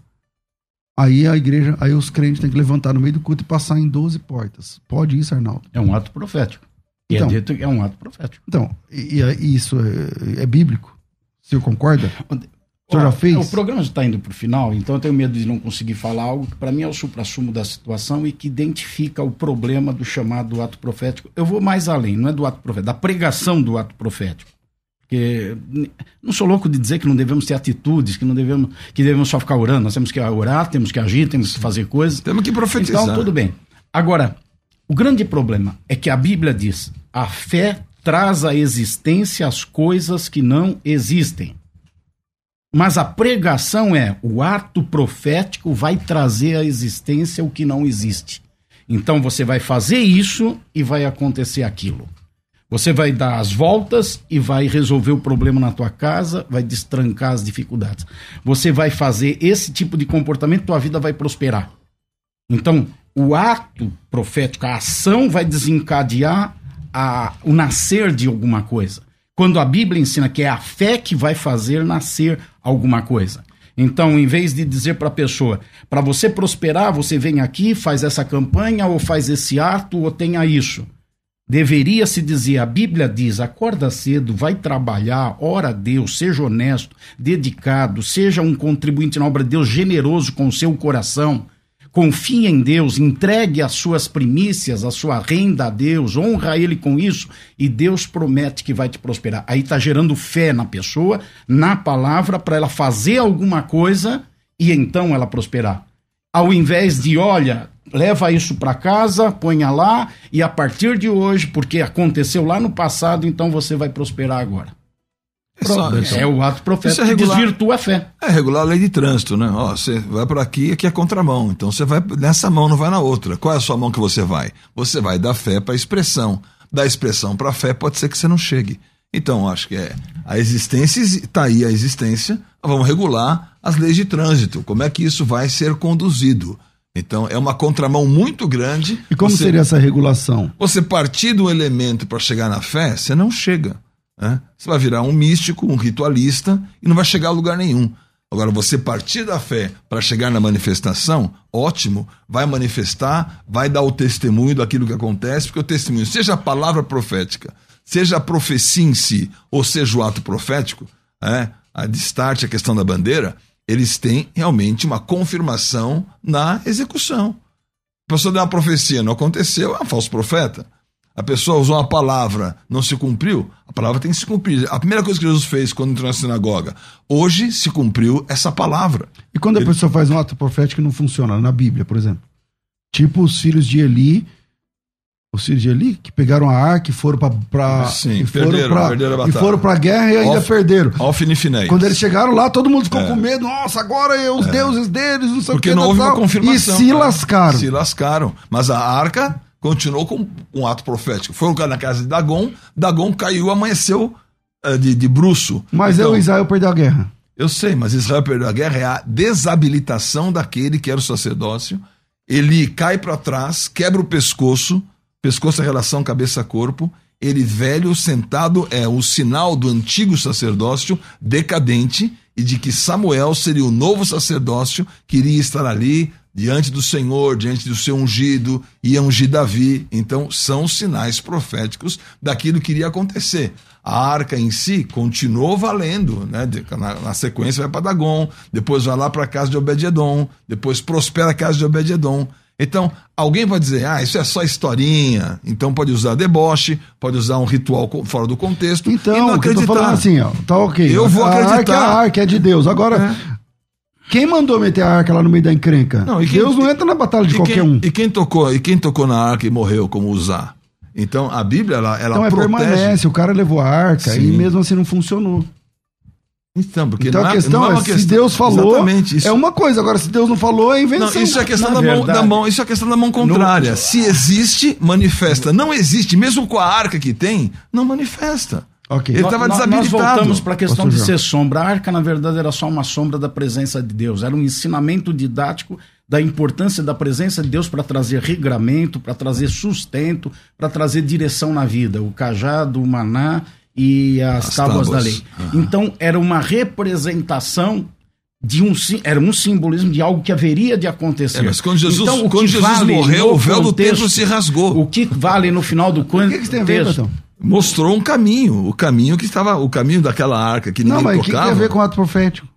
[SPEAKER 1] Aí a igreja, aí os crentes têm que levantar no meio do culto e passar em 12 portas. Pode isso, Arnaldo?
[SPEAKER 2] É um ato profético. E é então, é dito é um ato profético.
[SPEAKER 1] Então, e, e isso é, é, bíblico? O senhor concorda? O senhor já fez?
[SPEAKER 2] O programa já está indo para o final, então eu tenho medo de não conseguir falar algo que para mim é o supra-sumo da situação e que identifica o problema do chamado ato profético. Eu vou mais além, não é do ato profético, da pregação do ato profético. Porque não sou louco de dizer que não devemos ter atitudes, que não devemos, que devemos só ficar orando. Nós temos que orar, temos que agir, temos que fazer coisas.
[SPEAKER 3] Temos que profetizar.
[SPEAKER 2] Então, tudo bem. Agora, o grande problema é que a Bíblia diz: a fé traz à existência as coisas que não existem. Mas a pregação é o ato profético vai trazer à existência o que não existe. Então você vai fazer isso e vai acontecer aquilo. Você vai dar as voltas e vai resolver o problema na tua casa, vai destrancar as dificuldades. Você vai fazer esse tipo de comportamento, tua vida vai prosperar. Então, o ato profético, a ação vai desencadear a, o nascer de alguma coisa. Quando a Bíblia ensina que é a fé que vai fazer nascer alguma coisa. Então, em vez de dizer para a pessoa, para você prosperar, você vem aqui, faz essa campanha, ou faz esse ato, ou tenha isso. Deveria se dizer, a Bíblia diz: acorda cedo, vai trabalhar, ora a Deus, seja honesto, dedicado, seja um contribuinte na obra de Deus, generoso com o seu coração confie em Deus, entregue as suas primícias, a sua renda a Deus, honra Ele com isso, e Deus promete que vai te prosperar. Aí está gerando fé na pessoa, na palavra, para ela fazer alguma coisa e então ela prosperar. Ao invés de, olha, leva isso para casa, ponha lá, e a partir de hoje, porque aconteceu lá no passado, então você vai prosperar agora.
[SPEAKER 1] Próprio.
[SPEAKER 2] É, o ato profético
[SPEAKER 3] é
[SPEAKER 2] que
[SPEAKER 3] regular.
[SPEAKER 2] desvirtua a fé.
[SPEAKER 3] É regular a lei de trânsito, né? Ó, você vai por aqui, aqui é contramão. Então você vai nessa mão, não vai na outra. Qual é a sua mão que você vai? Você vai da fé para a expressão. Da expressão para a fé pode ser que você não chegue. Então, acho que é a existência, está aí a existência, vamos regular as leis de trânsito. Como é que isso vai ser conduzido? Então, é uma contramão muito grande.
[SPEAKER 1] E como
[SPEAKER 3] você,
[SPEAKER 1] seria essa regulação?
[SPEAKER 3] Você partir do elemento para chegar na fé, você não chega. Né? Você vai virar um místico, um ritualista e não vai chegar a lugar nenhum. Agora, você partir da fé para chegar na manifestação, ótimo, vai manifestar, vai dar o testemunho daquilo que acontece, porque o testemunho, seja a palavra profética, seja a profecia em si, ou seja o ato profético, é, a destarte, a questão da bandeira, eles têm realmente uma confirmação na execução. A pessoa deu uma profecia, não aconteceu, é um falso profeta. A pessoa usou uma palavra, não se cumpriu, a palavra tem que se cumprir. A primeira coisa que Jesus fez quando entrou na sinagoga, hoje se cumpriu essa palavra.
[SPEAKER 1] E quando a Ele... pessoa faz um ato profético que não funciona, na Bíblia, por exemplo? Tipo os filhos de Eli, os filhos de Eli, que pegaram a arca e foram para
[SPEAKER 3] Sim,
[SPEAKER 1] e foram
[SPEAKER 3] perderam,
[SPEAKER 1] pra,
[SPEAKER 3] perderam a
[SPEAKER 1] e
[SPEAKER 3] batalha.
[SPEAKER 1] foram para guerra e ainda
[SPEAKER 3] Off-
[SPEAKER 1] perderam.
[SPEAKER 3] Alfinifinéis.
[SPEAKER 1] Quando eles chegaram lá, todo mundo ficou
[SPEAKER 3] É.
[SPEAKER 1] com medo. Nossa, agora é os deuses deles, não sei o
[SPEAKER 3] Porque
[SPEAKER 1] que.
[SPEAKER 3] não houve uma
[SPEAKER 1] tal.
[SPEAKER 3] confirmação.
[SPEAKER 1] E se
[SPEAKER 3] cara.
[SPEAKER 1] lascaram.
[SPEAKER 3] Se lascaram. Mas a arca continuou com um ato profético. Foram na casa de Dagon, Dagon caiu, amanheceu eh, de, de bruço.
[SPEAKER 1] Mas
[SPEAKER 3] Então,
[SPEAKER 1] eu, Israel, perdeu a guerra.
[SPEAKER 3] Eu sei, mas Israel perdeu a guerra é a desabilitação daquele que era o sacerdócio. Ele cai para trás, quebra o pescoço, pescoço é relação cabeça-corpo. Ele velho, sentado, é o sinal do antigo sacerdócio decadente e de que Samuel seria o novo sacerdócio que iria estar ali diante do Senhor, diante do seu ungido, ia ungir Davi. Então, são sinais proféticos daquilo que iria acontecer. A arca em si continuou valendo, né? Na, na sequência vai para Dagon, depois vai lá para a casa de Obed-Edom, depois prospera a casa de Obed-Edom. Então, alguém vai dizer, ah, isso é só historinha. Então pode usar deboche, pode usar um ritual fora do contexto. e
[SPEAKER 1] Então,
[SPEAKER 3] não
[SPEAKER 1] o que eu tô
[SPEAKER 3] acreditar.
[SPEAKER 1] falando assim, ó. Tá ok.
[SPEAKER 3] Eu vou
[SPEAKER 1] a arca,
[SPEAKER 3] acreditar.
[SPEAKER 1] a arca é de Deus. Agora, quem mandou meter a arca lá no meio da encrenca?
[SPEAKER 3] Não, e quem-
[SPEAKER 1] Deus não entra na batalha de
[SPEAKER 3] e
[SPEAKER 1] qualquer
[SPEAKER 3] quem,
[SPEAKER 1] um.
[SPEAKER 3] E quem tocou, e quem tocou na arca e morreu como usar? Então a Bíblia ela, ela
[SPEAKER 1] Então é
[SPEAKER 3] protege.
[SPEAKER 1] permanece, o cara levou a arca
[SPEAKER 3] Sim.
[SPEAKER 1] e mesmo assim não funcionou.
[SPEAKER 3] Então, porque
[SPEAKER 1] Então
[SPEAKER 3] não
[SPEAKER 1] a
[SPEAKER 3] é-
[SPEAKER 1] questão
[SPEAKER 3] não
[SPEAKER 1] é,
[SPEAKER 3] uma
[SPEAKER 1] se
[SPEAKER 3] questão-
[SPEAKER 1] Deus falou,
[SPEAKER 3] Exatamente, isso,
[SPEAKER 1] é uma coisa. Agora, se Deus não falou, é
[SPEAKER 3] não,
[SPEAKER 1] invenção.
[SPEAKER 3] isso é questão da mão, da mão, isso é questão da mão contrária. Se existe, manifesta. Não existe, mesmo com a arca que tem, não manifesta.
[SPEAKER 1] Ok.
[SPEAKER 3] Ele estava desabilitado.
[SPEAKER 2] Nós voltamos para a questão
[SPEAKER 1] Pastor
[SPEAKER 2] de
[SPEAKER 1] João.
[SPEAKER 2] ser sombra. A arca, na verdade, era só uma sombra da presença de Deus. Era um ensinamento didático da importância da presença de Deus para trazer regramento, para trazer sustento, para trazer direção na vida. O cajado, o maná e as,
[SPEAKER 3] As
[SPEAKER 2] tábuas, da
[SPEAKER 3] tábuas.
[SPEAKER 2] lei. Então, era uma representação de um era um simbolismo de algo que haveria de acontecer.
[SPEAKER 3] É, mas quando Jesus-
[SPEAKER 2] então,
[SPEAKER 3] quando Jesus
[SPEAKER 2] vale
[SPEAKER 3] morreu, o véu do
[SPEAKER 2] contexto-
[SPEAKER 3] templo se rasgou.
[SPEAKER 2] O que vale no final do
[SPEAKER 1] O que, que tem a ver, Betão?
[SPEAKER 3] Mostrou um caminho, o caminho que estava, o caminho daquela arca que ninguém
[SPEAKER 1] Não, mas o que, que
[SPEAKER 3] tocava.
[SPEAKER 1] tem a ver com o ato profético?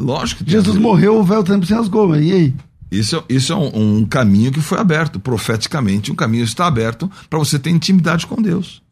[SPEAKER 3] Lógico que tem a
[SPEAKER 1] Jesus morreu, o véu tempo se rasgou. mas E aí?
[SPEAKER 3] Isso, é- isso é um, um caminho que foi aberto, profeticamente, um caminho está aberto para você ter intimidade com Deus.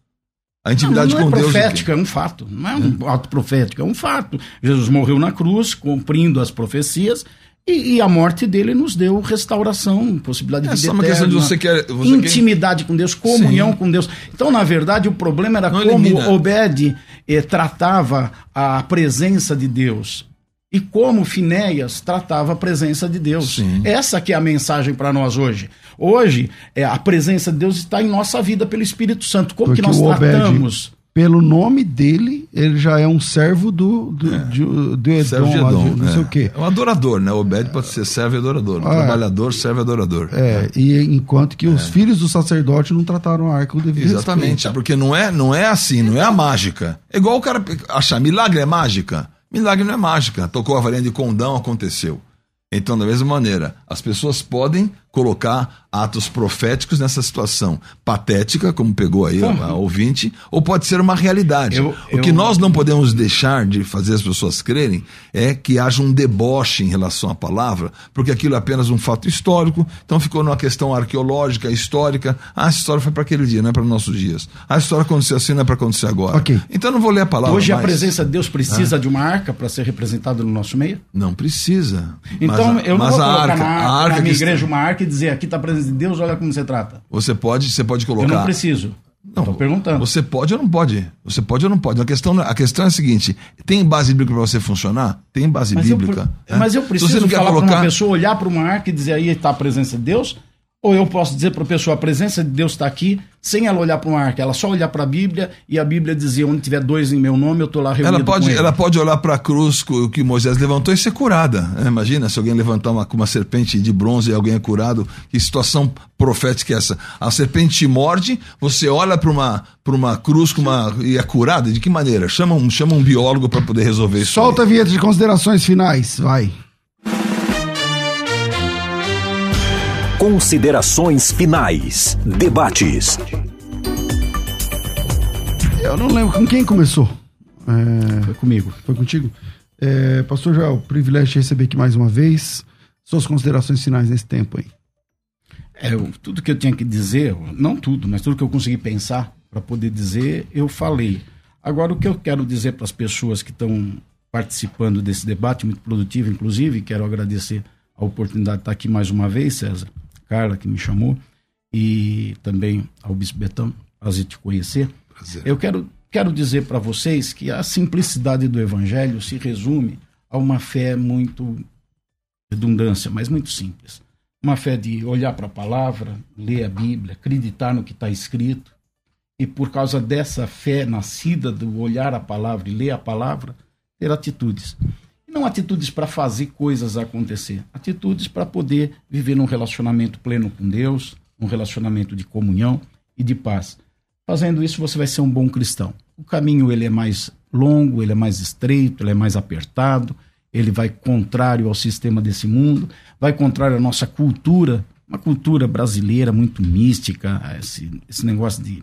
[SPEAKER 3] A intimidade
[SPEAKER 2] não, não
[SPEAKER 3] com
[SPEAKER 2] é
[SPEAKER 3] Deus.
[SPEAKER 2] profética, é um fato. Não é um ato profético, é um fato. Jesus morreu na cruz, cumprindo as profecias, e, e a morte dele nos deu restauração, possibilidade de
[SPEAKER 3] É
[SPEAKER 2] vida
[SPEAKER 3] só uma questão de
[SPEAKER 2] eterna,
[SPEAKER 3] você quer- você quer-
[SPEAKER 2] intimidade com Deus, comunhão
[SPEAKER 3] Sim.
[SPEAKER 2] com Deus. Então, na verdade, o problema era
[SPEAKER 3] Não
[SPEAKER 2] como
[SPEAKER 3] elimina.
[SPEAKER 2] Obed eh, tratava a presença de Deus. E como Finéias tratava a presença de Deus.
[SPEAKER 3] Sim.
[SPEAKER 2] Essa que é a mensagem para nós hoje. Hoje, é, a presença de Deus está em nossa vida pelo Espírito Santo. Como
[SPEAKER 1] Porque
[SPEAKER 2] que nós
[SPEAKER 1] Obed-
[SPEAKER 2] tratamos?
[SPEAKER 1] Pelo nome dele, ele já é um servo do, do, de- do Edom,
[SPEAKER 3] Servo de
[SPEAKER 1] lá,
[SPEAKER 3] Edom,
[SPEAKER 1] de- não
[SPEAKER 3] é.
[SPEAKER 1] sei o quê.
[SPEAKER 3] É um adorador, né? Obed pode ser servo e adorador.
[SPEAKER 1] Ah, é.
[SPEAKER 3] trabalhador, servo e adorador.
[SPEAKER 1] É, e enquanto que os filhos do sacerdote não trataram a arca com devido
[SPEAKER 3] Exatamente,
[SPEAKER 1] respeito.
[SPEAKER 3] porque não é, não é assim, não é a mágica. É igual o cara achar milagre é mágica. Milagre não é mágica. Tocou a varinha de condão, aconteceu. Então, da mesma maneira, as pessoas podem colocar atos proféticos nessa situação patética, como pegou aí a, a ouvinte, ou pode ser uma realidade.
[SPEAKER 2] Eu-
[SPEAKER 3] o que
[SPEAKER 2] eu-
[SPEAKER 3] nós não podemos deixar de fazer as pessoas crerem é que haja um deboche em relação à palavra, porque aquilo é apenas um fato histórico, então ficou numa questão arqueológica, histórica. Ah, essa história foi para aquele dia, não é para nossos dias. Ah, a história aconteceu assim, não é para acontecer agora.
[SPEAKER 1] Ok.
[SPEAKER 3] Então eu não vou ler a palavra.
[SPEAKER 2] Hoje a
[SPEAKER 3] mais.
[SPEAKER 2] presença de Deus precisa de uma arca para ser representada no nosso meio?
[SPEAKER 3] Não precisa.
[SPEAKER 2] Então
[SPEAKER 3] mas, a-
[SPEAKER 2] eu não
[SPEAKER 3] mas
[SPEAKER 2] vou
[SPEAKER 3] a
[SPEAKER 2] colocar
[SPEAKER 3] arca,
[SPEAKER 2] na,
[SPEAKER 3] a
[SPEAKER 2] arca, na
[SPEAKER 3] que
[SPEAKER 2] minha
[SPEAKER 3] está-
[SPEAKER 2] igreja uma arca e dizer aqui está a presença de Deus, olha como você trata.
[SPEAKER 3] Você pode, você pode
[SPEAKER 2] Eu não
[SPEAKER 3] colocar.
[SPEAKER 2] preciso.
[SPEAKER 3] Não,
[SPEAKER 2] Tô perguntando.
[SPEAKER 3] Você pode ou não pode? Você pode ou não pode? A questão, a questão é a seguinte: tem base bíblica para você funcionar? Tem base
[SPEAKER 2] Mas
[SPEAKER 3] bíblica.
[SPEAKER 2] eu,
[SPEAKER 3] né?
[SPEAKER 2] mas eu preciso
[SPEAKER 3] você não quer
[SPEAKER 2] falar para
[SPEAKER 3] colocar.
[SPEAKER 2] uma pessoa olhar para uma arca e dizer aí está a presença de Deus? Ou eu posso dizer para a pessoa a presença de Deus está aqui, sem ela olhar para uma arca, ela só olhar para a Bíblia e a Bíblia dizer onde tiver dois em meu nome, eu estou lá reunido
[SPEAKER 3] Ela pode,
[SPEAKER 2] com ele.
[SPEAKER 3] ela pode olhar para a cruz que Moisés levantou e ser curada. né? Imagina se alguém levantar uma, uma serpente de bronze e alguém é curado. Que situação profética é essa? A serpente te morde, você olha para uma, pra uma cruz com uma, e é curada? De que maneira? Chama um, chama um biólogo para poder resolver isso.
[SPEAKER 1] Solta a
[SPEAKER 3] aí.
[SPEAKER 1] vinheta de considerações finais, vai.
[SPEAKER 6] Considerações finais. Debates.
[SPEAKER 1] Eu não lembro com quem começou. É,
[SPEAKER 2] Foi comigo.
[SPEAKER 1] foi contigo? É, Pastor Joel, privilégio de receber aqui mais uma vez. Suas considerações finais nesse tempo aí.
[SPEAKER 2] É, eu- tudo que eu tinha que dizer, não tudo, mas tudo que eu consegui pensar para poder dizer, eu falei. Agora, o que eu quero dizer para as pessoas que estão participando desse debate, muito produtivo, inclusive, quero agradecer a oportunidade de estar aqui mais uma vez, César, Carla, que me chamou, e também ao Bispo Betão, prazer te conhecer.
[SPEAKER 3] Prazer.
[SPEAKER 2] Eu quero, quero dizer para vocês que a simplicidade do Evangelho se resume a uma fé muito redundância, mas muito simples. Uma fé de olhar para a palavra, ler a Bíblia, acreditar no que está escrito, e por causa dessa fé nascida do olhar a palavra e ler a palavra, ter atitudes. Não atitudes para fazer coisas acontecer, atitudes para poder viver num relacionamento pleno com Deus, um relacionamento de comunhão e de paz. Fazendo isso, você vai ser um bom cristão. O caminho ele é mais longo, ele é mais estreito, ele é mais apertado, ele vai contrário ao sistema desse mundo, vai contrário à nossa cultura, uma cultura brasileira muito mística, esse, esse negócio de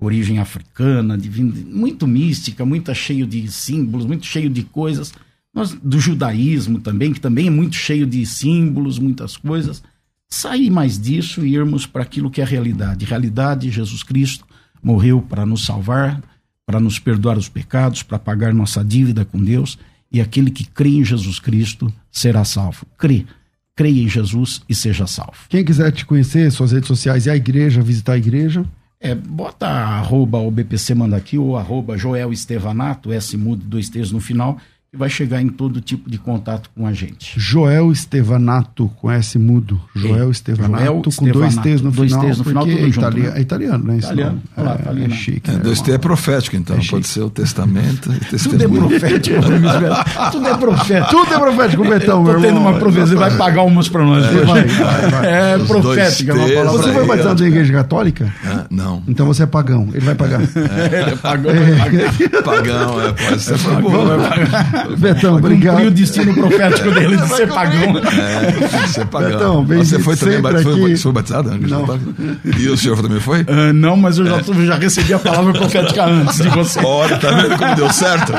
[SPEAKER 2] origem africana, de, muito mística, muito cheio de símbolos, muito cheio de coisas. Nós, do judaísmo também, que também é muito cheio de símbolos, muitas coisas. Sair mais disso e irmos para aquilo que é realidade. Realidade, Jesus Cristo morreu para nos salvar, para nos perdoar os pecados, para pagar nossa dívida com Deus. E aquele que crê em Jesus Cristo será salvo. Crê. Creia em Jesus e seja salvo.
[SPEAKER 1] Quem quiser te conhecer, suas redes sociais e a igreja, visitar a igreja.
[SPEAKER 2] É, bota arroba o BPC manda aqui ou arroba Joel Estevanato, S mudo, dois T's no final, que vai chegar em todo tipo de contato com a gente.
[SPEAKER 1] Joel Estevanato, com S mudo. Joel
[SPEAKER 2] É,
[SPEAKER 1] Estevanato,
[SPEAKER 2] Joel
[SPEAKER 1] com dois T's no
[SPEAKER 2] dois
[SPEAKER 1] final.
[SPEAKER 2] T's no final, tudo
[SPEAKER 1] é,
[SPEAKER 2] junto,
[SPEAKER 1] itali-
[SPEAKER 2] né?
[SPEAKER 1] é italiano, né?
[SPEAKER 2] Italiano. lá, tá ali,
[SPEAKER 1] é,
[SPEAKER 2] né?
[SPEAKER 1] chique.
[SPEAKER 3] É,
[SPEAKER 1] né,
[SPEAKER 3] dois T é
[SPEAKER 1] irmão?
[SPEAKER 3] profético, então.
[SPEAKER 1] É
[SPEAKER 3] pode ser o testamento e
[SPEAKER 2] Tudo é
[SPEAKER 3] testemunho.
[SPEAKER 2] profético, Isabel. Tudo é profético.
[SPEAKER 1] Tudo é profético, Betão, meu
[SPEAKER 2] Tô tendo
[SPEAKER 1] irmão.
[SPEAKER 2] uma profecia, vai pagar umas pra nós. hoje.
[SPEAKER 1] Vai, vai, vai.
[SPEAKER 2] É profética, é uma
[SPEAKER 3] dois T's.
[SPEAKER 2] palavra.
[SPEAKER 1] Você foi batizado na igreja católica?
[SPEAKER 3] Ah, não.
[SPEAKER 1] Então você é pagão. Ele vai pagar.
[SPEAKER 2] Ele pagou, vai pagar.
[SPEAKER 3] Pagão, é, pode ser.
[SPEAKER 2] Pagou,
[SPEAKER 3] bom.
[SPEAKER 2] vai pagar.
[SPEAKER 1] Betão, obrigado.
[SPEAKER 2] Cumpriu o destino profético dele de ser pagão.
[SPEAKER 3] É, você é pagão.
[SPEAKER 1] Betão, bem
[SPEAKER 3] você foi também bat- foi,
[SPEAKER 1] aqui.
[SPEAKER 3] foi batizado? Angela?
[SPEAKER 1] Não.
[SPEAKER 3] E o senhor também foi?
[SPEAKER 2] Ah, não, mas eu já, já recebi a palavra profética antes de você.
[SPEAKER 3] Olha, tá vendo como deu certo?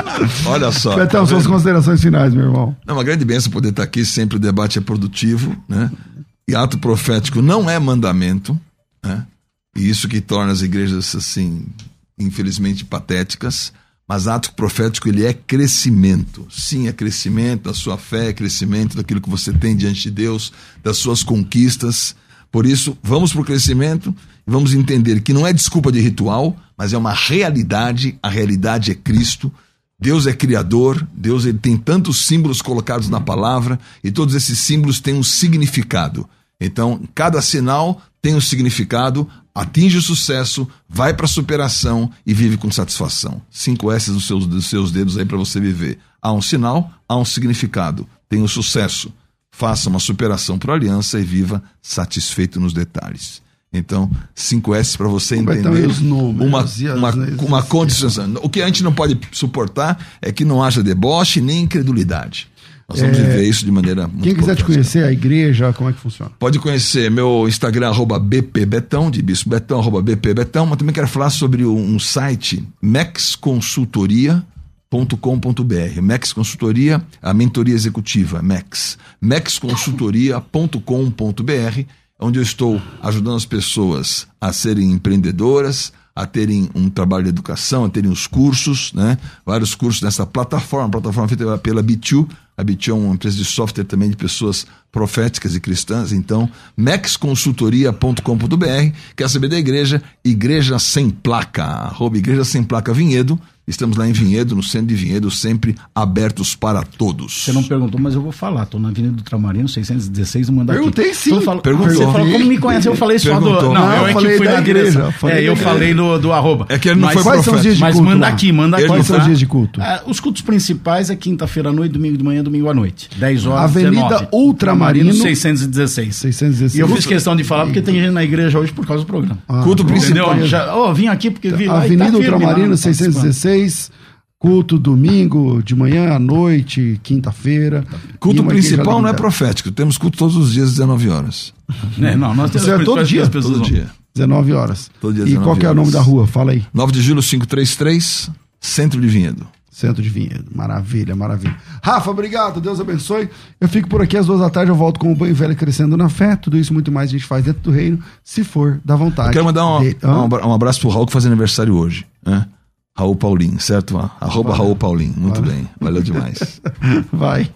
[SPEAKER 3] Olha só.
[SPEAKER 1] Betão,
[SPEAKER 3] tá
[SPEAKER 1] suas considerações finais, meu irmão.
[SPEAKER 3] É uma grande bênção poder estar aqui, sempre o debate é produtivo, né? E ato profético não é mandamento, né? E isso que torna as igrejas, assim, infelizmente patéticas. Mas ato profético, ele é crescimento. Sim, é crescimento da sua fé, é crescimento daquilo que você tem diante de Deus, das suas conquistas. Por isso, vamos para o crescimento e vamos entender que não é desculpa de ritual, mas é uma realidade. A realidade é Cristo. Deus é criador, Deus ele tem tantos símbolos colocados na palavra e todos esses símbolos têm um significado. Então, cada sinal tem um significado, atinge o sucesso, vai para a superação e vive com satisfação. Cinco S nos seus, dos seus dedos aí para você viver. Há um sinal, há um significado, tem o um sucesso. Faça uma superação para a aliança e viva satisfeito nos detalhes. Então, 5S para você entender
[SPEAKER 1] Betão, e os números,
[SPEAKER 3] uma, uma, uma condição. O que a gente não pode suportar é que não haja deboche nem incredulidade. Nós vamos viver isso de maneira muito
[SPEAKER 1] É, Quem quiser te conhecer, a igreja, como é que funciona?
[SPEAKER 3] Pode conhecer meu Instagram, arroba bpbetão, de Bispo Betão, arroba bpbetão, mas também quero falar sobre um site, maxconsultoria.com.br. Max Consultoria, a mentoria executiva, Max. maxconsultoria.com.br, onde eu estou ajudando as pessoas a serem empreendedoras, a terem um trabalho de educação, a terem os cursos, né? Vários cursos nessa plataforma, plataforma feita pela B2. A Bition é uma empresa de software também de pessoas proféticas e cristãs. Então, mexconsultoria.com.br. Quer saber da igreja? Igreja Sem Placa. Arroba Igreja Sem Placa Vinhedo. Estamos lá em Vinhedo, no centro de Vinhedo, sempre abertos para todos.
[SPEAKER 2] Você não perguntou, mas eu vou falar. Estou na Avenida do Tramarino, 616, no aqui
[SPEAKER 1] Perguntei sim.
[SPEAKER 2] Então, falo,
[SPEAKER 3] perguntou.
[SPEAKER 2] Você falou como me conhece, eu falei só do... Não,
[SPEAKER 1] não
[SPEAKER 2] eu,
[SPEAKER 1] falei
[SPEAKER 2] é que fui
[SPEAKER 1] da
[SPEAKER 2] na
[SPEAKER 1] igreja.
[SPEAKER 2] É, falei
[SPEAKER 1] eu falei
[SPEAKER 2] é, no, do arroba.
[SPEAKER 3] É que ele não
[SPEAKER 2] mas,
[SPEAKER 3] foi
[SPEAKER 1] quais. São os dias de
[SPEAKER 2] mas manda
[SPEAKER 1] lá.
[SPEAKER 2] aqui, manda aqui.
[SPEAKER 1] Quais são os
[SPEAKER 2] tá?
[SPEAKER 1] dias de culto?
[SPEAKER 2] Ah, os cultos principais é quinta-feira à noite, domingo de manhã, domingo à noite. 10 horas,
[SPEAKER 1] Avenida
[SPEAKER 2] 19.
[SPEAKER 1] Ultramarino.
[SPEAKER 2] 616.
[SPEAKER 1] 616.
[SPEAKER 2] E eu fiz questão de falar porque tem gente na igreja hoje por causa do programa.
[SPEAKER 1] Ah,
[SPEAKER 3] culto principal.
[SPEAKER 2] eu Já, oh, vim aqui porque vi
[SPEAKER 1] Avenida
[SPEAKER 2] tá
[SPEAKER 1] Ultramarino,
[SPEAKER 2] tá
[SPEAKER 1] 616 vocês. Culto domingo, de manhã à noite, quinta-feira.
[SPEAKER 3] Culto principal não é profético. Temos culto todos os dias, 19 horas.
[SPEAKER 2] É, não, nós temos
[SPEAKER 1] é, todo dia.
[SPEAKER 3] Todo dia.
[SPEAKER 1] 19 horas.
[SPEAKER 3] Todo dia, 19 e
[SPEAKER 1] qual que é o nome da rua? Fala aí.
[SPEAKER 3] 9 de julho, 533, Centro de Vinhedo.
[SPEAKER 1] Centro de Vinhedo. Maravilha, maravilha. Rafa, obrigado. Deus abençoe. Eu fico por aqui às duas da tarde. Eu volto com o Banho Velho Crescendo na Fé. Tudo isso muito mais a gente faz dentro do reino, se for da vontade.
[SPEAKER 3] Eu quero mandar um, de... um abraço pro Raul que faz aniversário hoje. Né? Raul Paulinho, certo? Arroba Raul Paulinho. Muito bem. Valeu demais.
[SPEAKER 1] Vai.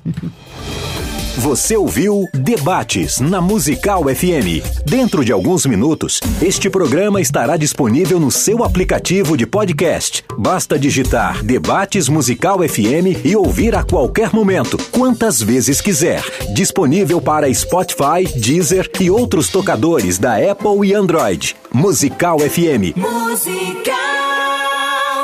[SPEAKER 6] Você ouviu Debates na Musical FM. Dentro de alguns minutos, este programa estará disponível no seu aplicativo de podcast. Basta digitar Debates Musical FM e ouvir a qualquer momento, quantas vezes quiser. Disponível para Spotify, Deezer e outros tocadores da Apple e Android. Musical FM.
[SPEAKER 7] Musical.